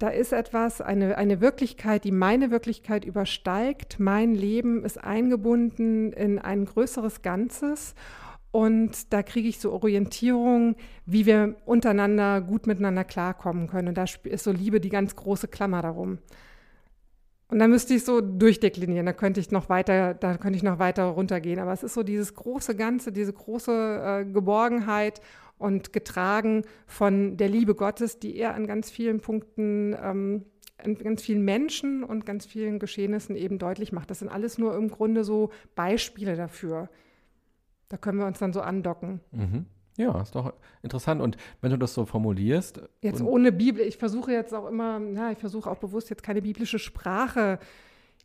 da ist etwas, eine, eine Wirklichkeit, die meine Wirklichkeit übersteigt. Mein Leben ist eingebunden in ein größeres Ganzes. Und da kriege ich so Orientierung, wie wir untereinander gut miteinander klarkommen können. Und da ist so Liebe die ganz große Klammer darum. Und dann müsste ich so durchdeklinieren, da könnte ich noch weiter, da könnte ich noch weiter runtergehen. Aber es ist so dieses große Ganze, diese große äh, Geborgenheit und getragen von der Liebe Gottes, die er an ganz vielen Punkten, ähm, an ganz vielen Menschen und ganz vielen Geschehnissen eben deutlich macht. Das sind alles nur im Grunde so Beispiele dafür. Da können wir uns dann so andocken. Mhm. Ja, ist doch interessant. Und wenn du das so formulierst. Jetzt ohne Bibel, ich versuche jetzt auch immer, ja, ich versuche auch bewusst jetzt keine biblische Sprache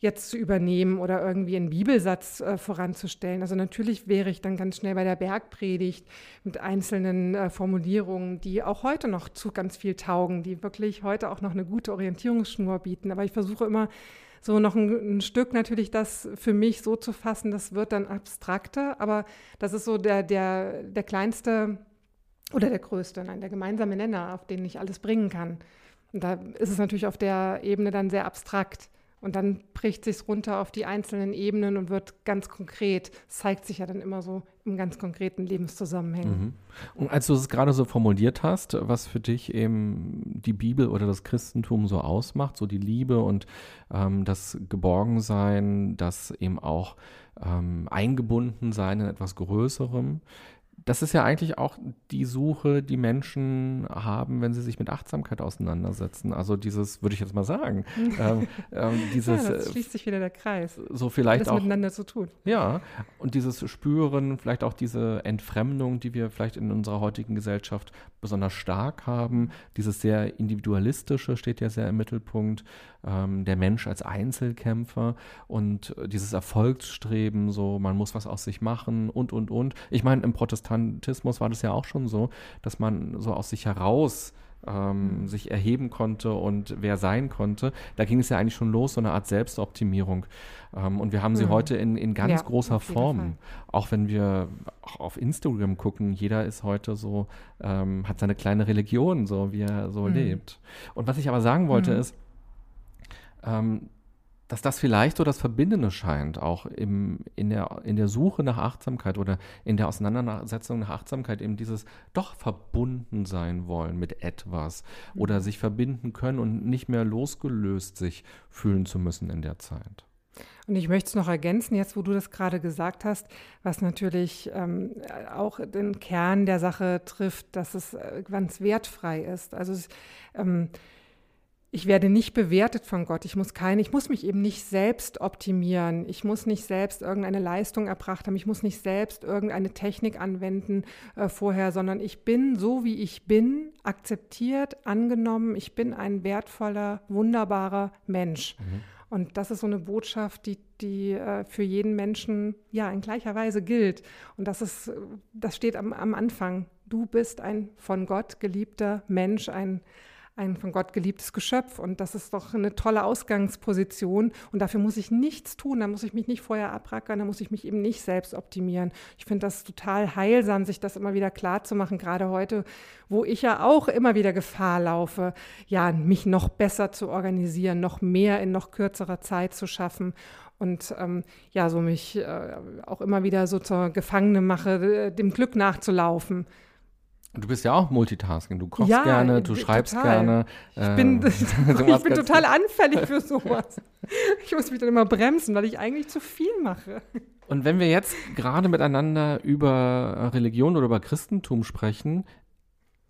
jetzt zu übernehmen oder irgendwie einen Bibelsatz äh, voranzustellen. Also natürlich wäre ich dann ganz schnell bei der Bergpredigt mit einzelnen äh, Formulierungen, die auch heute noch zu ganz viel taugen, die wirklich heute auch noch eine gute Orientierungsschnur bieten. Aber ich versuche immer so noch ein, ein Stück natürlich das für mich so zu fassen, das wird dann abstrakter, aber das ist so der, der, der kleinste oder der größte, nein, der gemeinsame Nenner, auf den ich alles bringen kann. Und da ist es natürlich auf der Ebene dann sehr abstrakt. Und dann bricht sich runter auf die einzelnen Ebenen und wird ganz konkret, zeigt sich ja dann immer so im ganz konkreten Lebenszusammenhängen. Mhm. Und als du es gerade so formuliert hast, was für dich eben die Bibel oder das Christentum so ausmacht, so die Liebe und ähm, das Geborgensein, das eben auch ähm, eingebunden sein in etwas Größerem, das ist ja eigentlich auch die Suche, die Menschen haben, wenn sie sich mit Achtsamkeit auseinandersetzen. Also dieses, würde ich jetzt mal sagen, ähm, ähm, dieses. Ja, das schließt sich wieder der Kreis. So vielleicht auch miteinander zu tun. Ja, und dieses Spüren, vielleicht auch diese Entfremdung, die wir vielleicht in unserer heutigen Gesellschaft besonders stark haben. Dieses sehr individualistische steht ja sehr im Mittelpunkt. Ähm, der Mensch als Einzelkämpfer und dieses Erfolgsstreben, so man muss was aus sich machen und und und. Ich meine, im Protestantismus war das ja auch schon so, dass man so aus sich heraus ähm, mhm. sich erheben konnte und wer sein konnte. Da ging es ja eigentlich schon los, so eine Art Selbstoptimierung. Ähm, und wir haben sie mhm. heute in, in ganz ja, großer Form. Auch wenn wir auch auf Instagram gucken, jeder ist heute so, ähm, hat seine kleine Religion, so wie er so mhm. lebt. Und was ich aber sagen wollte mhm. ist, ähm, dass das vielleicht so das Verbindende scheint, auch im, in, der, in der Suche nach Achtsamkeit oder in der Auseinandersetzung nach Achtsamkeit, eben dieses doch verbunden sein wollen mit etwas mhm. oder sich verbinden können und nicht mehr losgelöst sich fühlen zu müssen in der Zeit. Und ich möchte es noch ergänzen, jetzt wo du das gerade gesagt hast, was natürlich ähm, auch den Kern der Sache trifft, dass es äh, ganz wertfrei ist. Also es, ähm, ich werde nicht bewertet von Gott. Ich muss keine, ich muss mich eben nicht selbst optimieren. Ich muss nicht selbst irgendeine Leistung erbracht haben. Ich muss nicht selbst irgendeine Technik anwenden äh, vorher, sondern ich bin so, wie ich bin, akzeptiert, angenommen. Ich bin ein wertvoller, wunderbarer Mensch. Mhm. Und das ist so eine Botschaft, die, die äh, für jeden Menschen ja in gleicher Weise gilt. Und das ist, das steht am, am Anfang. Du bist ein von Gott geliebter Mensch, ein ein von Gott geliebtes Geschöpf. Und das ist doch eine tolle Ausgangsposition. Und dafür muss ich nichts tun. Da muss ich mich nicht vorher abrackern. Da muss ich mich eben nicht selbst optimieren. Ich finde das total heilsam, sich das immer wieder klar zu machen. Gerade heute, wo ich ja auch immer wieder Gefahr laufe, ja, mich noch besser zu organisieren, noch mehr in noch kürzerer Zeit zu schaffen und ähm, ja, so mich äh, auch immer wieder so zur Gefangene mache, dem Glück nachzulaufen. Du bist ja auch Multitasking. Du kochst ja, gerne, du schreibst total. gerne. Ich bin, äh, ich bin total anfällig für sowas. Ich muss mich dann immer bremsen, weil ich eigentlich zu viel mache. Und wenn wir jetzt gerade miteinander über Religion oder über Christentum sprechen,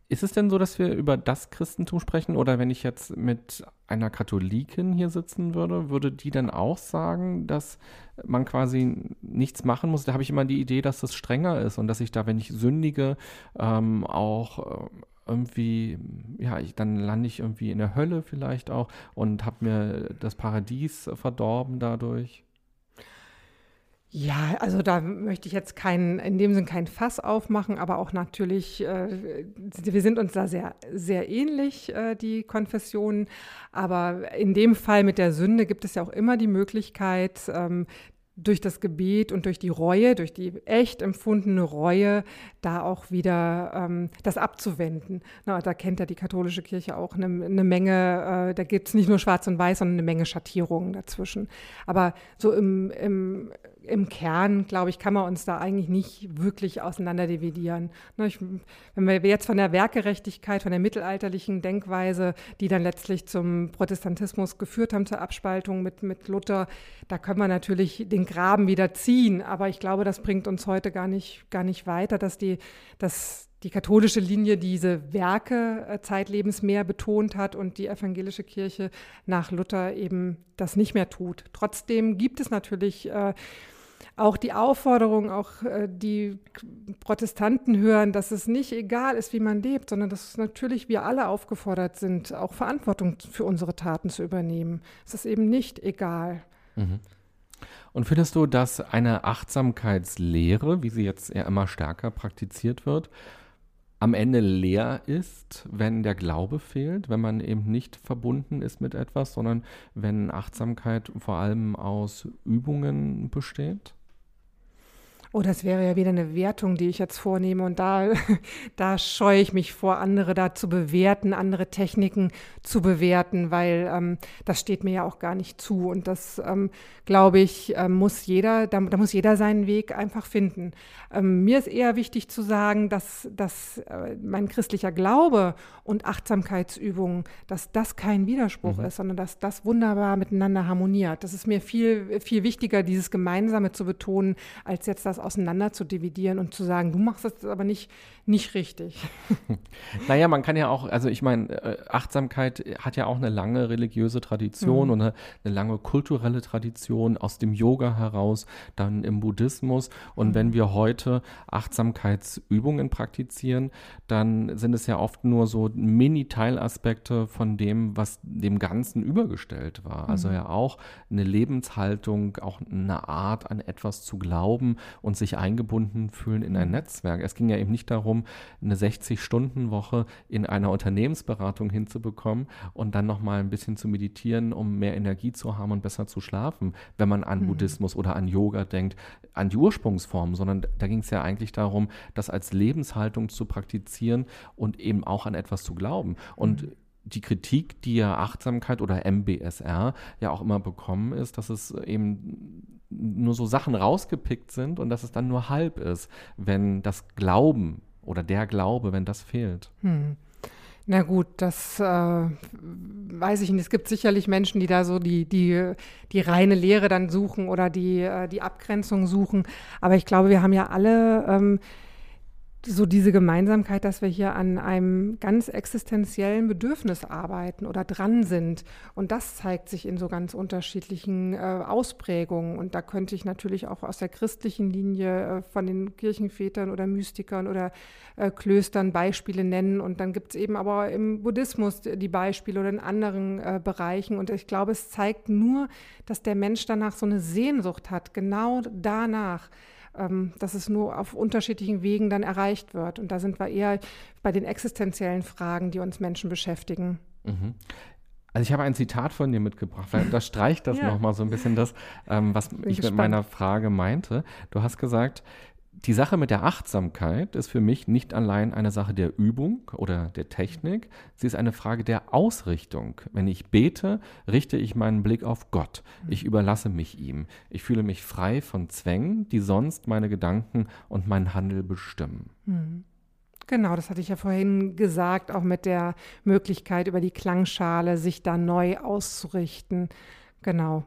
ist es denn so, dass wir über das Christentum sprechen? Oder wenn ich jetzt mit einer Katholikin hier sitzen würde, würde die dann auch sagen, dass man quasi nichts machen muss? Da habe ich immer die Idee, dass das strenger ist und dass ich da, wenn ich sündige, ähm, auch äh, irgendwie, ja, ich, dann lande ich irgendwie in der Hölle vielleicht auch und habe mir das Paradies verdorben dadurch. Ja, also da möchte ich jetzt kein, in dem Sinn kein Fass aufmachen, aber auch natürlich, äh, wir sind uns da sehr, sehr ähnlich, äh, die Konfessionen. Aber in dem Fall mit der Sünde gibt es ja auch immer die Möglichkeit, ähm, durch das Gebet und durch die Reue, durch die echt empfundene Reue, da auch wieder ähm, das abzuwenden. Na, da kennt ja die katholische Kirche auch eine, eine Menge, äh, da gibt es nicht nur Schwarz und Weiß, sondern eine Menge Schattierungen dazwischen. Aber so im, im, im Kern, glaube ich, kann man uns da eigentlich nicht wirklich auseinanderdividieren. Ne, ich, wenn wir jetzt von der Werkgerechtigkeit, von der mittelalterlichen Denkweise, die dann letztlich zum Protestantismus geführt haben, zur Abspaltung mit, mit Luther, da können wir natürlich den Graben wieder ziehen. Aber ich glaube, das bringt uns heute gar nicht, gar nicht weiter, dass die, dass die katholische Linie diese Werke äh, zeitlebens mehr betont hat und die evangelische Kirche nach Luther eben das nicht mehr tut. Trotzdem gibt es natürlich äh, auch die Aufforderung, auch äh, die Protestanten hören, dass es nicht egal ist, wie man lebt, sondern dass natürlich wir alle aufgefordert sind, auch Verantwortung für unsere Taten zu übernehmen. Es ist eben nicht egal. Mhm. Und findest du, dass eine Achtsamkeitslehre, wie sie jetzt eher immer stärker praktiziert wird, am Ende leer ist, wenn der Glaube fehlt, wenn man eben nicht verbunden ist mit etwas, sondern wenn Achtsamkeit vor allem aus Übungen besteht? Oh, das wäre ja wieder eine Wertung, die ich jetzt vornehme. Und da, da scheue ich mich vor, andere da zu bewerten, andere Techniken zu bewerten, weil ähm, das steht mir ja auch gar nicht zu. Und das, ähm, glaube ich, äh, muss jeder, da, da, muss jeder seinen Weg einfach finden. Ähm, mir ist eher wichtig zu sagen, dass, dass äh, mein christlicher Glaube und Achtsamkeitsübungen, dass das kein Widerspruch mhm. ist, sondern dass das wunderbar miteinander harmoniert. Das ist mir viel, viel wichtiger, dieses Gemeinsame zu betonen, als jetzt das auseinander zu dividieren und zu sagen, du machst das aber nicht, nicht richtig. naja, man kann ja auch, also ich meine, äh, Achtsamkeit hat ja auch eine lange religiöse Tradition mhm. und eine, eine, lange kulturelle Tradition aus dem Yoga heraus, dann im Buddhismus. Und mhm. wenn wir heute Achtsamkeitsübungen praktizieren, dann sind es ja oft nur so Mini-Teilaspekte von dem, was dem Ganzen übergestellt war. Also mhm. ja auch eine Lebenshaltung, auch eine Art an etwas zu glauben und sich eingebunden fühlen in ein mhm. Netzwerk. Es ging ja eben nicht darum, eine 60-Stunden-Woche in einer Unternehmensberatung hinzubekommen und dann nochmal ein bisschen zu meditieren, um mehr Energie zu haben und besser zu schlafen, wenn man an mhm. Buddhismus oder an Yoga denkt, an die Ursprungsform, sondern da ging es ja eigentlich darum, das als Lebenshaltung zu praktizieren und eben auch an etwas zu glauben. Und mhm die Kritik, die ja Achtsamkeit oder MBSR ja auch immer bekommen ist, dass es eben nur so Sachen rausgepickt sind und dass es dann nur halb ist, wenn das Glauben oder der Glaube, wenn das fehlt. Hm. Na gut, das äh, weiß ich nicht. Es gibt sicherlich Menschen, die da so die, die, die reine Lehre dann suchen oder die, äh, die Abgrenzung suchen. Aber ich glaube, wir haben ja alle ähm, so diese Gemeinsamkeit, dass wir hier an einem ganz existenziellen Bedürfnis arbeiten oder dran sind. Und das zeigt sich in so ganz unterschiedlichen äh, Ausprägungen. Und da könnte ich natürlich auch aus der christlichen Linie äh, von den Kirchenvätern oder Mystikern oder äh, Klöstern Beispiele nennen. Und dann gibt es eben aber im Buddhismus die Beispiele oder in anderen äh, Bereichen. Und ich glaube, es zeigt nur, dass der Mensch danach so eine Sehnsucht hat, genau danach ähm, dass es nur auf unterschiedlichen Wegen dann erreicht wird. Und da sind wir eher bei den existenziellen Fragen, die uns Menschen beschäftigen. Mhm. Also ich habe ein Zitat von dir mitgebracht, weil das streicht das ja. nochmal so ein bisschen das, ähm, was Bin ich gespannt. mit meiner Frage meinte. Du hast gesagt, die Sache mit der Achtsamkeit ist für mich nicht allein eine Sache der Übung oder der Technik, sie ist eine Frage der Ausrichtung. Wenn ich bete, richte ich meinen Blick auf Gott. Ich überlasse mich ihm. Ich fühle mich frei von Zwängen, die sonst meine Gedanken und mein Handel bestimmen. Mhm. Genau, das hatte ich ja vorhin gesagt, auch mit der Möglichkeit über die Klangschale sich da neu auszurichten. Genau.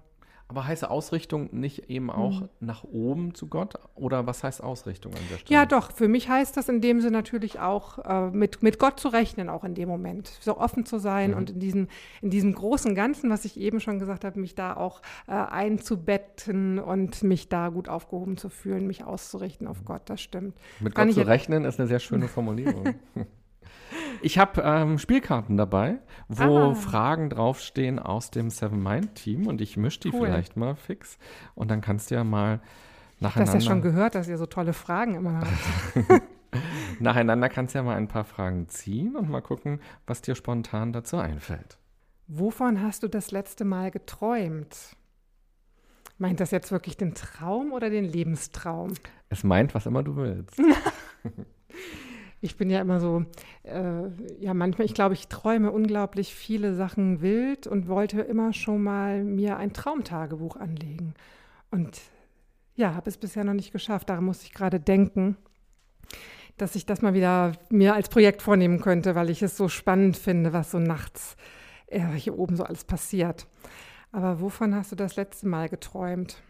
Aber heißt Ausrichtung nicht eben auch mhm. nach oben zu Gott? Oder was heißt Ausrichtung an der Stelle? Ja, doch. Für mich heißt das in dem Sinne natürlich auch, äh, mit, mit Gott zu rechnen, auch in dem Moment. So offen zu sein mhm. und in diesem, in diesem großen Ganzen, was ich eben schon gesagt habe, mich da auch äh, einzubetten und mich da gut aufgehoben zu fühlen, mich auszurichten auf Gott. Das stimmt. Mit Kann Gott zu rechnen ist eine sehr schöne Formulierung. Ich habe ähm, Spielkarten dabei, wo ah. Fragen draufstehen aus dem Seven Mind Team und ich mische die cool. vielleicht mal fix und dann kannst du ja mal nacheinander. Du hast ja schon gehört, dass ihr so tolle Fragen immer habt. nacheinander kannst du ja mal ein paar Fragen ziehen und mal gucken, was dir spontan dazu einfällt. Wovon hast du das letzte Mal geträumt? Meint das jetzt wirklich den Traum oder den Lebenstraum? Es meint, was immer du willst. ich bin ja immer so, äh, ja, manchmal, ich glaube, ich träume unglaublich viele Sachen wild und wollte immer schon mal mir ein Traumtagebuch anlegen. Und ja, habe es bisher noch nicht geschafft. Daran muss ich gerade denken, dass ich das mal wieder mir als Projekt vornehmen könnte, weil ich es so spannend finde, was so nachts äh, hier oben so alles passiert. Aber wovon hast du das letzte Mal geträumt?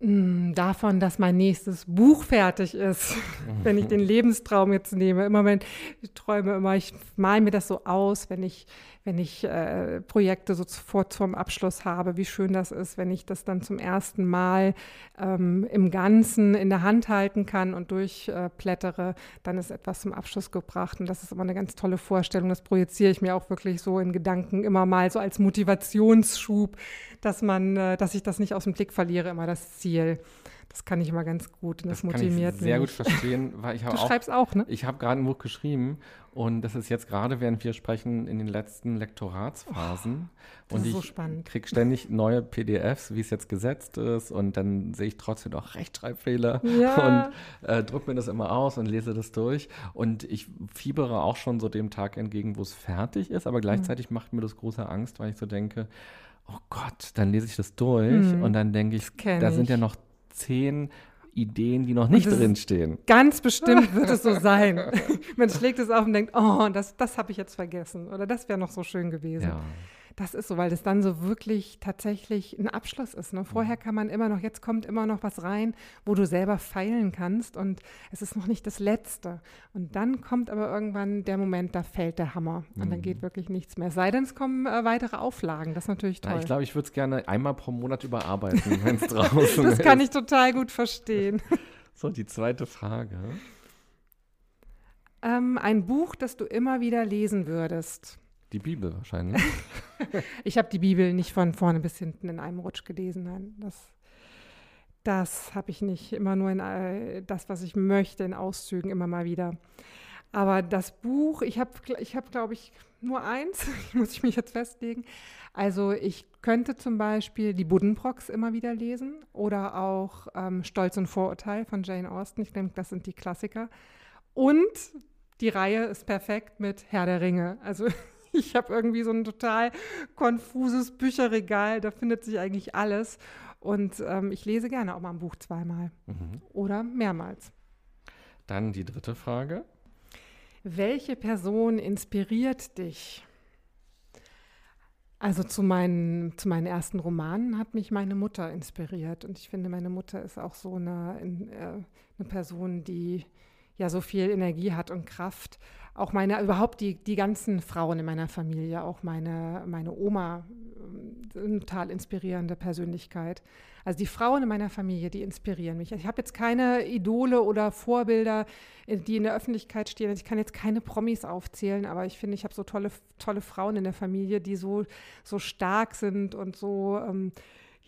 Hm, davon, dass mein nächstes Buch fertig ist, wenn ich den Lebenstraum jetzt nehme. Immer wenn ich träume immer, ich male mir das so aus, wenn ich wenn ich äh, Projekte so vor zum Abschluss habe, wie schön das ist, wenn ich das dann zum ersten Mal ähm, im Ganzen in der Hand halten kann und durchplättere, äh, dann ist etwas zum Abschluss gebracht. Und das ist immer eine ganz tolle Vorstellung. Das projiziere ich mir auch wirklich so in Gedanken immer mal so als Motivationsschub, dass man, äh, dass ich das nicht aus dem Blick verliere, immer das Ziel. Das kann ich immer ganz gut und das, das motiviert kann ich sehr mich. gut verstehen, weil ich habe auch, schreibst auch, ne? Ich habe gerade ein Buch geschrieben und das ist jetzt gerade, während wir sprechen, in den letzten Lektoratsphasen. Oh, und ich so kriege ständig neue PDFs, wie es jetzt gesetzt ist und dann sehe ich trotzdem noch Rechtschreibfehler ja. und äh, druck mir das immer aus und lese das durch und ich fiebere auch schon so dem Tag entgegen, wo es fertig ist, aber gleichzeitig mhm. macht mir das große Angst, weil ich so denke, oh Gott, dann lese ich das durch mhm. und dann denke ich, da sind ja noch zehn Ideen, die noch nicht drinstehen. Ganz bestimmt wird es so sein. Man schlägt es auf und denkt, oh, das, das habe ich jetzt vergessen oder das wäre noch so schön gewesen. Ja. Das ist so, weil das dann so wirklich tatsächlich ein Abschluss ist. Ne? Vorher mhm. kann man immer noch, jetzt kommt immer noch was rein, wo du selber feilen kannst und es ist noch nicht das Letzte. Und dann kommt aber irgendwann der Moment, da fällt der Hammer und mhm. dann geht mhm. wirklich nichts mehr. Sei denn, es kommen äh, weitere Auflagen. Das ist natürlich toll. Ja, ich glaube, ich würde es gerne einmal pro Monat überarbeiten, wenn es draußen ist. Das kann ich total gut verstehen. So, die zweite Frage. Ähm, ein Buch, das du immer wieder lesen würdest. Die Bibel wahrscheinlich. ich habe die Bibel nicht von vorne bis hinten in einem Rutsch gelesen. Nein, das, das habe ich nicht. Immer nur in äh, das, was ich möchte, in Auszügen immer mal wieder. Aber das Buch, ich habe, ich hab, glaube ich, nur eins, muss ich mich jetzt festlegen. Also ich könnte zum Beispiel die Buddenbrocks immer wieder lesen oder auch ähm, Stolz und Vorurteil von Jane Austen. Ich denke, das sind die Klassiker. Und die Reihe ist perfekt mit Herr der Ringe. Also ich habe irgendwie so ein total konfuses Bücherregal, da findet sich eigentlich alles. Und ähm, ich lese gerne auch mal ein Buch zweimal mhm. oder mehrmals. Dann die dritte Frage. Welche Person inspiriert dich? Also zu meinen, zu meinen ersten Romanen hat mich meine Mutter inspiriert. Und ich finde, meine Mutter ist auch so eine, äh, eine Person, die ja so viel Energie hat und Kraft. Auch meine, überhaupt die, die ganzen Frauen in meiner Familie, auch meine, meine Oma, eine ähm, total inspirierende Persönlichkeit. Also die Frauen in meiner Familie, die inspirieren mich. Ich habe jetzt keine Idole oder Vorbilder, äh, die in der Öffentlichkeit stehen. Also ich kann jetzt keine Promis aufzählen, aber ich finde, ich habe so tolle, tolle Frauen in der Familie, die so, so stark sind und so ähm,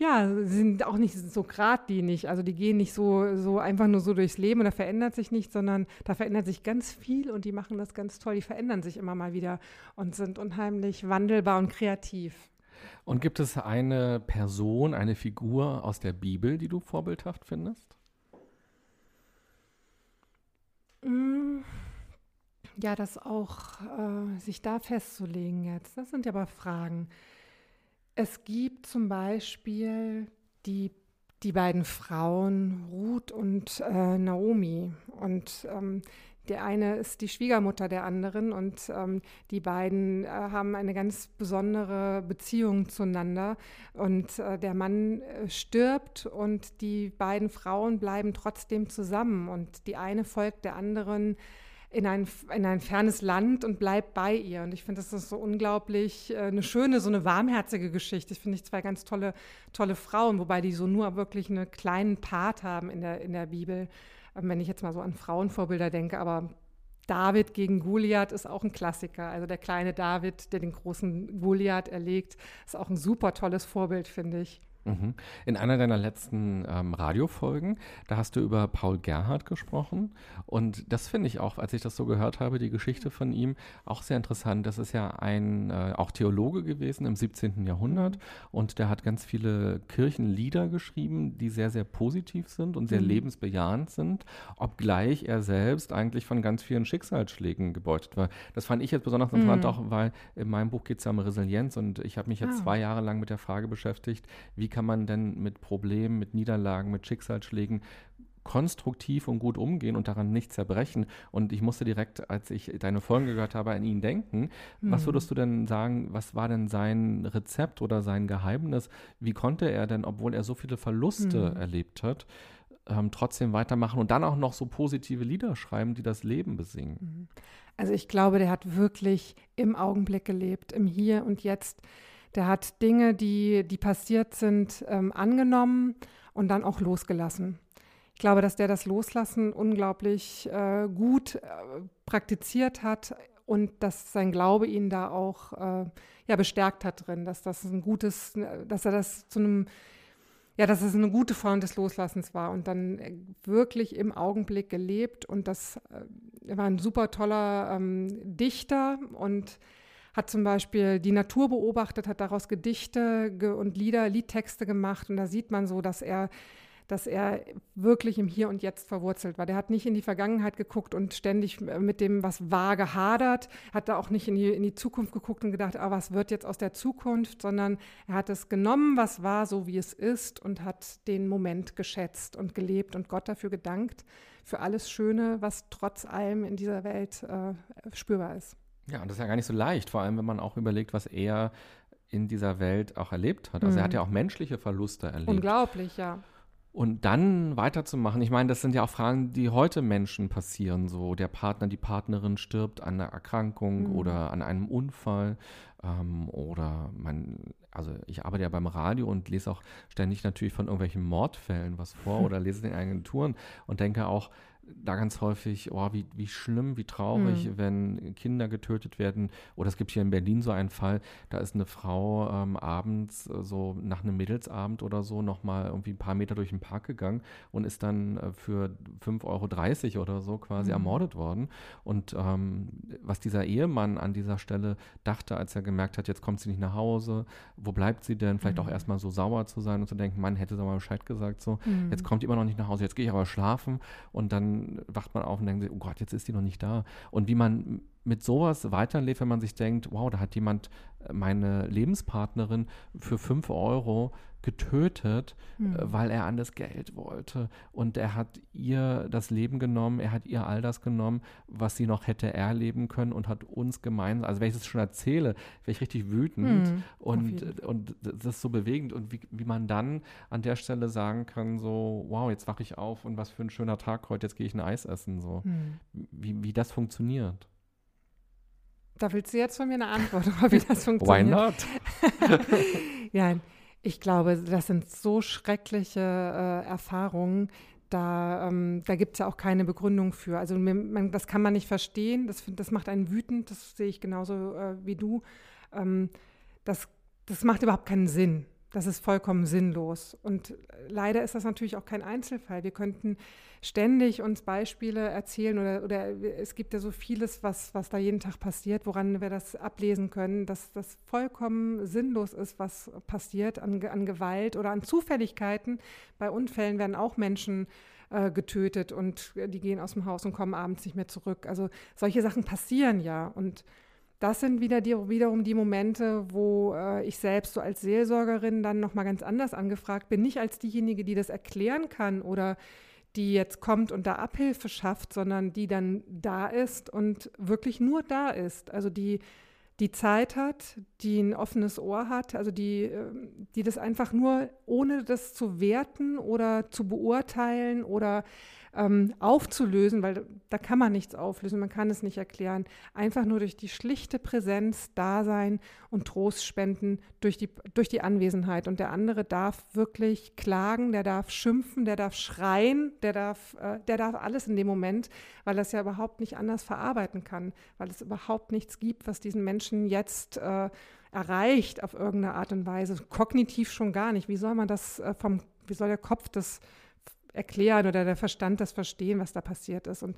ja, sind auch nicht so geradlinig. Also die gehen nicht so, so einfach nur so durchs Leben und da verändert sich nichts, sondern da verändert sich ganz viel und die machen das ganz toll. Die verändern sich immer mal wieder und sind unheimlich wandelbar und kreativ. Und gibt es eine Person, eine Figur aus der Bibel, die du vorbildhaft findest? Mm, ja, das auch, äh, sich da festzulegen jetzt, das sind ja aber Fragen. Es gibt zum Beispiel die, die beiden Frauen, Ruth und äh, Naomi. Und ähm, der eine ist die Schwiegermutter der anderen und ähm, die beiden äh, haben eine ganz besondere Beziehung zueinander. Und äh, der Mann äh, stirbt und die beiden Frauen bleiben trotzdem zusammen. Und die eine folgt der anderen in ein, in ein fernes Land und bleibt bei ihr. Und ich finde, das ist so unglaublich äh, eine schöne, so eine warmherzige Geschichte. Ich finde ich zwei ganz tolle, tolle Frauen, wobei die so nur wirklich einen kleinen Part haben in der, in der Bibel. Ähm, wenn ich jetzt mal so an Frauenvorbilder denke, aber David gegen Goliath ist auch ein Klassiker. Also der kleine David, der den großen Goliath erlegt, ist auch ein super tolles Vorbild, finde ich. Mhm. In einer deiner letzten ähm, Radiofolgen, da hast du über Paul Gerhardt gesprochen. Und das finde ich auch, als ich das so gehört habe, die Geschichte von ihm, auch sehr interessant. Das ist ja ein äh, auch Theologe gewesen im 17. Jahrhundert und der hat ganz viele Kirchenlieder geschrieben, die sehr, sehr positiv sind und sehr mhm. lebensbejahend sind, obgleich er selbst eigentlich von ganz vielen Schicksalsschlägen gebeutet war. Das fand ich jetzt besonders interessant, mhm. auch weil in meinem Buch geht es ja um Resilienz und ich habe mich jetzt ah. zwei Jahre lang mit der Frage beschäftigt, wie kann man denn mit Problemen, mit Niederlagen, mit Schicksalsschlägen konstruktiv und gut umgehen und daran nicht zerbrechen. Und ich musste direkt, als ich deine Folgen gehört habe, an ihn denken. Mhm. Was würdest du denn sagen, was war denn sein Rezept oder sein Geheimnis? Wie konnte er denn, obwohl er so viele Verluste mhm. erlebt hat, ähm, trotzdem weitermachen und dann auch noch so positive Lieder schreiben, die das Leben besingen? Mhm. Also ich glaube, der hat wirklich im Augenblick gelebt, im Hier und Jetzt. Der hat Dinge, die, die passiert sind, ähm, angenommen und dann auch losgelassen. Ich glaube, dass der das Loslassen unglaublich äh, gut äh, praktiziert hat und dass sein Glaube ihn da auch äh, ja, bestärkt hat drin, dass das ein gutes, dass er das zu einem ja, dass es eine gute Form des Loslassens war und dann äh, wirklich im Augenblick gelebt und das äh, er war ein super toller ähm, Dichter und hat zum Beispiel die Natur beobachtet, hat daraus Gedichte und Lieder, Liedtexte gemacht und da sieht man so, dass er dass er wirklich im Hier und Jetzt verwurzelt war. Der hat nicht in die Vergangenheit geguckt und ständig mit dem, was war, gehadert, hat da auch nicht in die, in die Zukunft geguckt und gedacht, ah, was wird jetzt aus der Zukunft, sondern er hat es genommen, was war, so wie es ist und hat den Moment geschätzt und gelebt und Gott dafür gedankt, für alles Schöne, was trotz allem in dieser Welt äh, spürbar ist. Ja, und das ist ja gar nicht so leicht, vor allem wenn man auch überlegt, was er in dieser Welt auch erlebt hat. Also mhm. er hat ja auch menschliche Verluste erlebt. Unglaublich, ja. Und dann weiterzumachen, ich meine, das sind ja auch Fragen, die heute Menschen passieren. So der Partner, die Partnerin stirbt an einer Erkrankung mhm. oder an einem Unfall ähm, oder man, also ich arbeite ja beim Radio und lese auch ständig natürlich von irgendwelchen Mordfällen was vor oder lese in Agenturen und denke auch, da ganz häufig, oh, wie, wie schlimm, wie traurig, mhm. wenn Kinder getötet werden. Oder es gibt hier in Berlin so einen Fall, da ist eine Frau ähm, abends, äh, so nach einem Mädelsabend oder so, nochmal irgendwie ein paar Meter durch den Park gegangen und ist dann äh, für 5,30 Euro oder so quasi mhm. ermordet worden. Und ähm, was dieser Ehemann an dieser Stelle dachte, als er gemerkt hat, jetzt kommt sie nicht nach Hause, wo bleibt sie denn? Vielleicht mhm. auch erstmal so sauer zu sein und zu denken, Mann, hätte sie mal Bescheid gesagt, so, mhm. jetzt kommt die immer noch nicht nach Hause, jetzt gehe ich aber schlafen und dann wacht man auf und denkt, oh Gott, jetzt ist die noch nicht da. Und wie man mit sowas weiterlebt, wenn man sich denkt, wow, da hat jemand meine Lebenspartnerin für fünf Euro getötet, mhm. weil er an das Geld wollte. Und er hat ihr das Leben genommen, er hat ihr all das genommen, was sie noch hätte erleben können und hat uns gemeinsam, also wenn ich das schon erzähle, wäre ich richtig wütend mhm. und, und das ist so bewegend und wie, wie man dann an der Stelle sagen kann, so, wow, jetzt wache ich auf und was für ein schöner Tag heute, jetzt gehe ich ein Eis essen, so. Mhm. Wie, wie das funktioniert. Da willst du jetzt von mir eine Antwort, wie das funktioniert. Why not? ja, ich glaube, das sind so schreckliche äh, Erfahrungen. Da, ähm, da gibt es ja auch keine Begründung für. Also man, das kann man nicht verstehen. Das, das macht einen wütend. Das sehe ich genauso äh, wie du. Ähm, das, das macht überhaupt keinen Sinn. Das ist vollkommen sinnlos. Und leider ist das natürlich auch kein Einzelfall. Wir könnten ständig uns Beispiele erzählen oder, oder es gibt ja so vieles, was, was da jeden Tag passiert, woran wir das ablesen können, dass das vollkommen sinnlos ist, was passiert an, an Gewalt oder an Zufälligkeiten. Bei Unfällen werden auch Menschen äh, getötet und die gehen aus dem Haus und kommen abends nicht mehr zurück. Also solche Sachen passieren ja und das sind wieder die, wiederum die Momente, wo äh, ich selbst so als Seelsorgerin dann nochmal ganz anders angefragt bin. Nicht als diejenige, die das erklären kann oder die jetzt kommt und da Abhilfe schafft, sondern die dann da ist und wirklich nur da ist. Also die die Zeit hat, die ein offenes Ohr hat, also die, ähm, die das einfach nur, ohne das zu werten oder zu beurteilen oder ähm, aufzulösen, weil da kann man nichts auflösen, man kann es nicht erklären. Einfach nur durch die schlichte Präsenz da sein und Trost spenden durch die, durch die Anwesenheit. Und der andere darf wirklich klagen, der darf schimpfen, der darf schreien, der darf, äh, der darf alles in dem Moment, weil es ja überhaupt nicht anders verarbeiten kann, weil es überhaupt nichts gibt, was diesen Menschen jetzt äh, erreicht auf irgendeine Art und Weise. Kognitiv schon gar nicht. Wie soll man das äh, vom, wie soll der Kopf das erklären oder der Verstand das verstehen, was da passiert ist. Und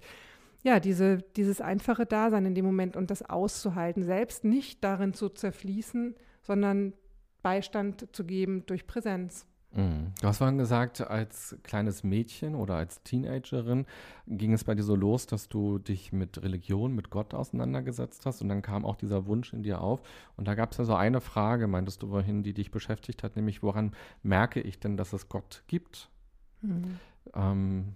ja, diese, dieses einfache Dasein in dem Moment und das auszuhalten, selbst nicht darin zu zerfließen, sondern Beistand zu geben durch Präsenz. Mhm. Du hast vorhin gesagt, als kleines Mädchen oder als Teenagerin ging es bei dir so los, dass du dich mit Religion, mit Gott auseinandergesetzt hast und dann kam auch dieser Wunsch in dir auf. Und da gab es ja so eine Frage, meintest du vorhin, die dich beschäftigt hat, nämlich woran merke ich denn, dass es Gott gibt? Mhm. Ähm,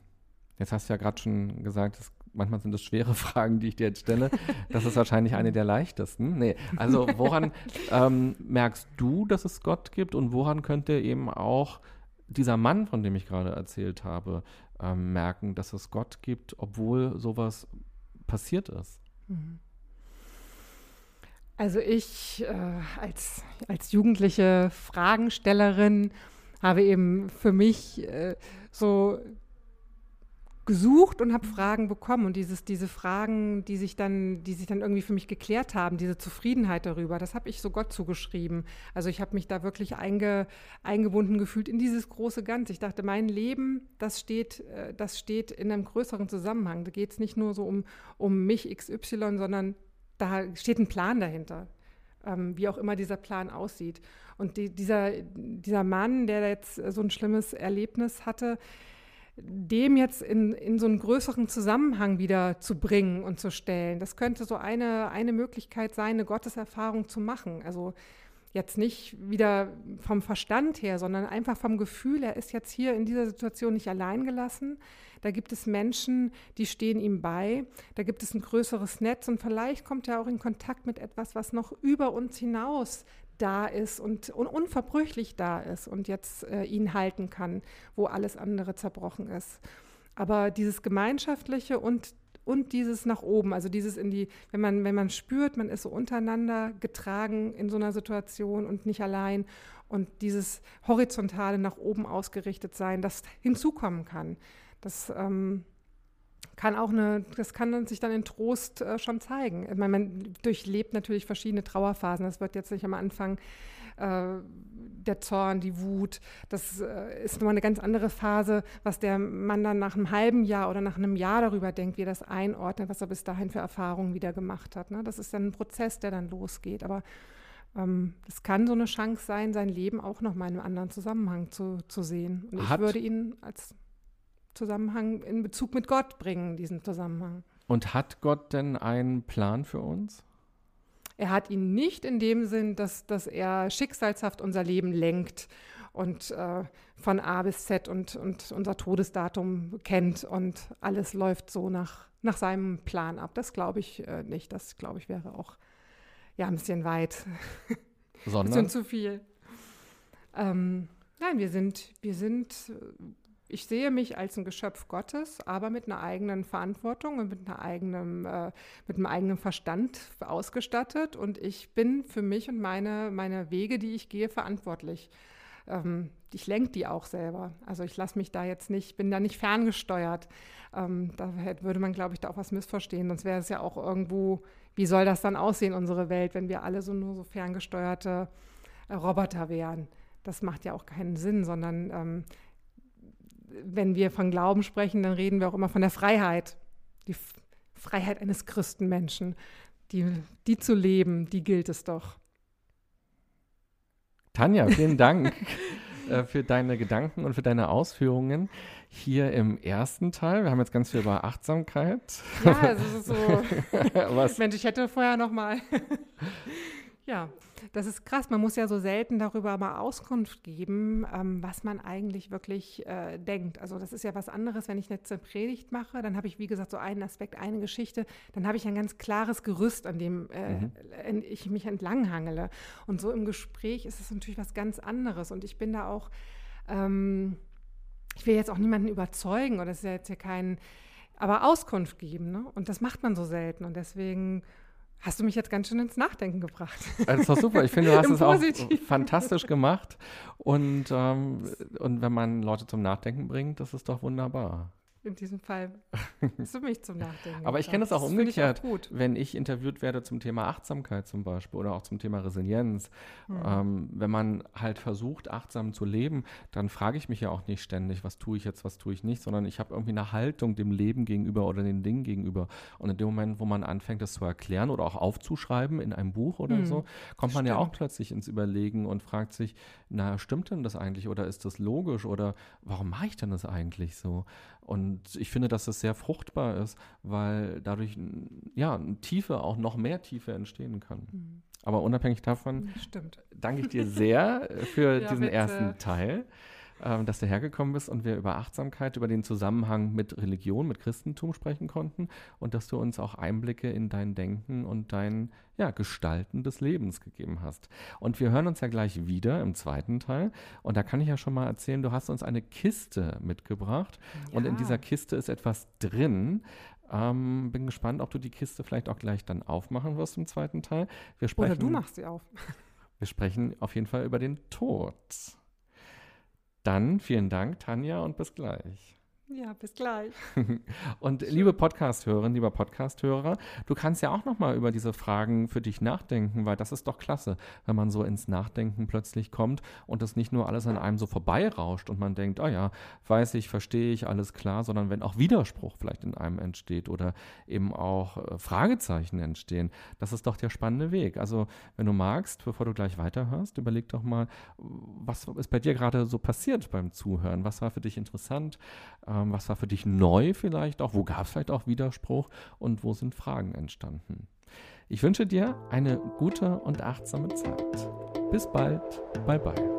jetzt hast du ja gerade schon gesagt, es, manchmal sind es schwere Fragen, die ich dir jetzt stelle. Das ist wahrscheinlich eine der leichtesten. Nee, also woran ähm, merkst du, dass es Gott gibt und woran könnte eben auch dieser Mann, von dem ich gerade erzählt habe, ähm, merken, dass es Gott gibt, obwohl sowas passiert ist? Mhm. Also ich äh, als, als jugendliche Fragenstellerin habe eben für mich äh, so gesucht und habe Fragen bekommen und dieses, diese Fragen, die sich dann, die sich dann irgendwie für mich geklärt haben, diese Zufriedenheit darüber, das habe ich so Gott zugeschrieben. Also ich habe mich da wirklich einge, eingebunden gefühlt in dieses große Ganze. Ich dachte, mein Leben, das steht, äh, das steht in einem größeren Zusammenhang. Da geht es nicht nur so um, um mich XY, sondern da steht ein Plan dahinter ähm, wie auch immer dieser Plan aussieht. Und die, dieser, dieser Mann, der jetzt so ein schlimmes Erlebnis hatte, dem jetzt in, in so einen größeren Zusammenhang wieder zu bringen und zu stellen, das könnte so eine, eine Möglichkeit sein, eine Gotteserfahrung zu machen. Also jetzt nicht wieder vom Verstand her, sondern einfach vom Gefühl, er ist jetzt hier in dieser Situation nicht allein gelassen. Da gibt es Menschen, die stehen ihm bei. Da gibt es ein größeres Netz und vielleicht kommt er auch in Kontakt mit etwas, was noch über uns hinaus da ist und, und unverbrüchlich da ist und jetzt äh, ihn halten kann, wo alles andere zerbrochen ist. Aber dieses Gemeinschaftliche und und dieses nach oben, also dieses in die, wenn man, wenn man spürt, man ist so untereinander getragen in so einer Situation und nicht allein und dieses horizontale nach oben ausgerichtet sein, das hinzukommen kann. Das ähm, kann auch eine, das kann sich dann in Trost äh, schon zeigen. Ich meine, man durchlebt natürlich verschiedene Trauerphasen. Das wird jetzt nicht am Anfang äh, der Zorn, die Wut. Das äh, ist nochmal eine ganz andere Phase, was der Mann dann nach einem halben Jahr oder nach einem Jahr darüber denkt, wie er das einordnet, was er bis dahin für Erfahrungen wieder gemacht hat. Ne? Das ist dann ein Prozess, der dann losgeht. Aber ähm, es kann so eine Chance sein, sein Leben auch nochmal in einem anderen Zusammenhang zu, zu sehen. Und ich würde ihn als Zusammenhang in Bezug mit Gott bringen, diesen Zusammenhang. Und hat Gott denn einen Plan für uns? Er hat ihn nicht in dem Sinn, dass, dass er schicksalshaft unser Leben lenkt und äh, von A bis Z und, und unser Todesdatum kennt und alles läuft so nach, nach seinem Plan ab. Das glaube ich äh, nicht. Das glaube ich wäre auch ja ein bisschen weit. Sondern? ein bisschen zu viel. Ähm, nein, wir sind, wir sind ich sehe mich als ein Geschöpf Gottes, aber mit einer eigenen Verantwortung und mit, einer eigenen, äh, mit einem eigenen Verstand ausgestattet. Und ich bin für mich und meine, meine Wege, die ich gehe, verantwortlich. Ähm, ich lenke die auch selber. Also ich lasse mich da jetzt nicht, bin da nicht ferngesteuert. Ähm, da würde man, glaube ich, da auch was missverstehen. Sonst wäre es ja auch irgendwo, wie soll das dann aussehen, unsere Welt, wenn wir alle so nur so ferngesteuerte äh, Roboter wären? Das macht ja auch keinen Sinn, sondern ähm, wenn wir von Glauben sprechen, dann reden wir auch immer von der Freiheit. Die F Freiheit eines Christenmenschen. Die, die zu leben, die gilt es doch. Tanja, vielen Dank äh, für deine Gedanken und für deine Ausführungen hier im ersten Teil. Wir haben jetzt ganz viel über Achtsamkeit. Ja, es ist so. Mensch, ich hätte vorher noch mal ja, das ist krass. Man muss ja so selten darüber mal Auskunft geben, ähm, was man eigentlich wirklich äh, denkt. Also das ist ja was anderes, wenn ich jetzt eine Predigt mache, dann habe ich, wie gesagt, so einen Aspekt, eine Geschichte, dann habe ich ein ganz klares Gerüst, an dem äh, mhm. ich mich entlanghangele. Und so im Gespräch ist es natürlich was ganz anderes. Und ich bin da auch, ähm, ich will jetzt auch niemanden überzeugen oder es ist ja jetzt hier kein, aber Auskunft geben. Ne? Und das macht man so selten. Und deswegen Hast du mich jetzt ganz schön ins Nachdenken gebracht. Das ist doch super. Ich finde, du hast es auch fantastisch gemacht. Und, ähm, und wenn man Leute zum Nachdenken bringt, das ist doch wunderbar in diesem Fall hast du mich zum Nachdenken. Aber ich kenne das auch das umgekehrt, ich auch wenn ich interviewt werde zum Thema Achtsamkeit zum Beispiel oder auch zum Thema Resilienz. Mhm. Ähm, wenn man halt versucht, achtsam zu leben, dann frage ich mich ja auch nicht ständig, was tue ich jetzt, was tue ich nicht, sondern ich habe irgendwie eine Haltung dem Leben gegenüber oder den Dingen gegenüber. Und in dem Moment, wo man anfängt, das zu erklären oder auch aufzuschreiben in einem Buch oder mhm. so, kommt man Stimmt. ja auch plötzlich ins Überlegen und fragt sich, na, stimmt denn das eigentlich oder ist das logisch oder warum mache ich denn das eigentlich so? Und ich finde, dass das sehr fruchtbar ist, weil dadurch ja, eine Tiefe, auch noch mehr Tiefe entstehen kann. Mhm. Aber unabhängig davon Stimmt. danke ich dir sehr für ja, diesen bitte. ersten Teil ähm, dass du hergekommen bist und wir über Achtsamkeit, über den Zusammenhang mit Religion, mit Christentum sprechen konnten und dass du uns auch Einblicke in dein Denken und dein ja, Gestalten des Lebens gegeben hast. Und wir hören uns ja gleich wieder im zweiten Teil. Und da kann ich ja schon mal erzählen, du hast uns eine Kiste mitgebracht ja. und in dieser Kiste ist etwas drin. Ähm, bin gespannt, ob du die Kiste vielleicht auch gleich dann aufmachen wirst im zweiten Teil. Wir sprechen, Oder du machst sie auf. Wir sprechen auf jeden Fall über den Tod. Dann vielen Dank, Tanja, und bis gleich. Ja, bis gleich. Und liebe Podcast-Hörerinnen, lieber Podcast-Hörer, du kannst ja auch nochmal über diese Fragen für dich nachdenken, weil das ist doch klasse, wenn man so ins Nachdenken plötzlich kommt und das nicht nur alles an einem so vorbeirauscht und man denkt, oh ja, weiß ich, verstehe ich, alles klar, sondern wenn auch Widerspruch vielleicht in einem entsteht oder eben auch äh, Fragezeichen entstehen, das ist doch der spannende Weg. Also, wenn du magst, bevor du gleich weiterhörst, überleg doch mal, was ist bei dir gerade so passiert beim Zuhören? Was war für dich interessant? Ähm, was war für dich neu vielleicht auch? Wo gab es vielleicht auch Widerspruch? Und wo sind Fragen entstanden? Ich wünsche dir eine gute und achtsame Zeit. Bis bald. Bye bye.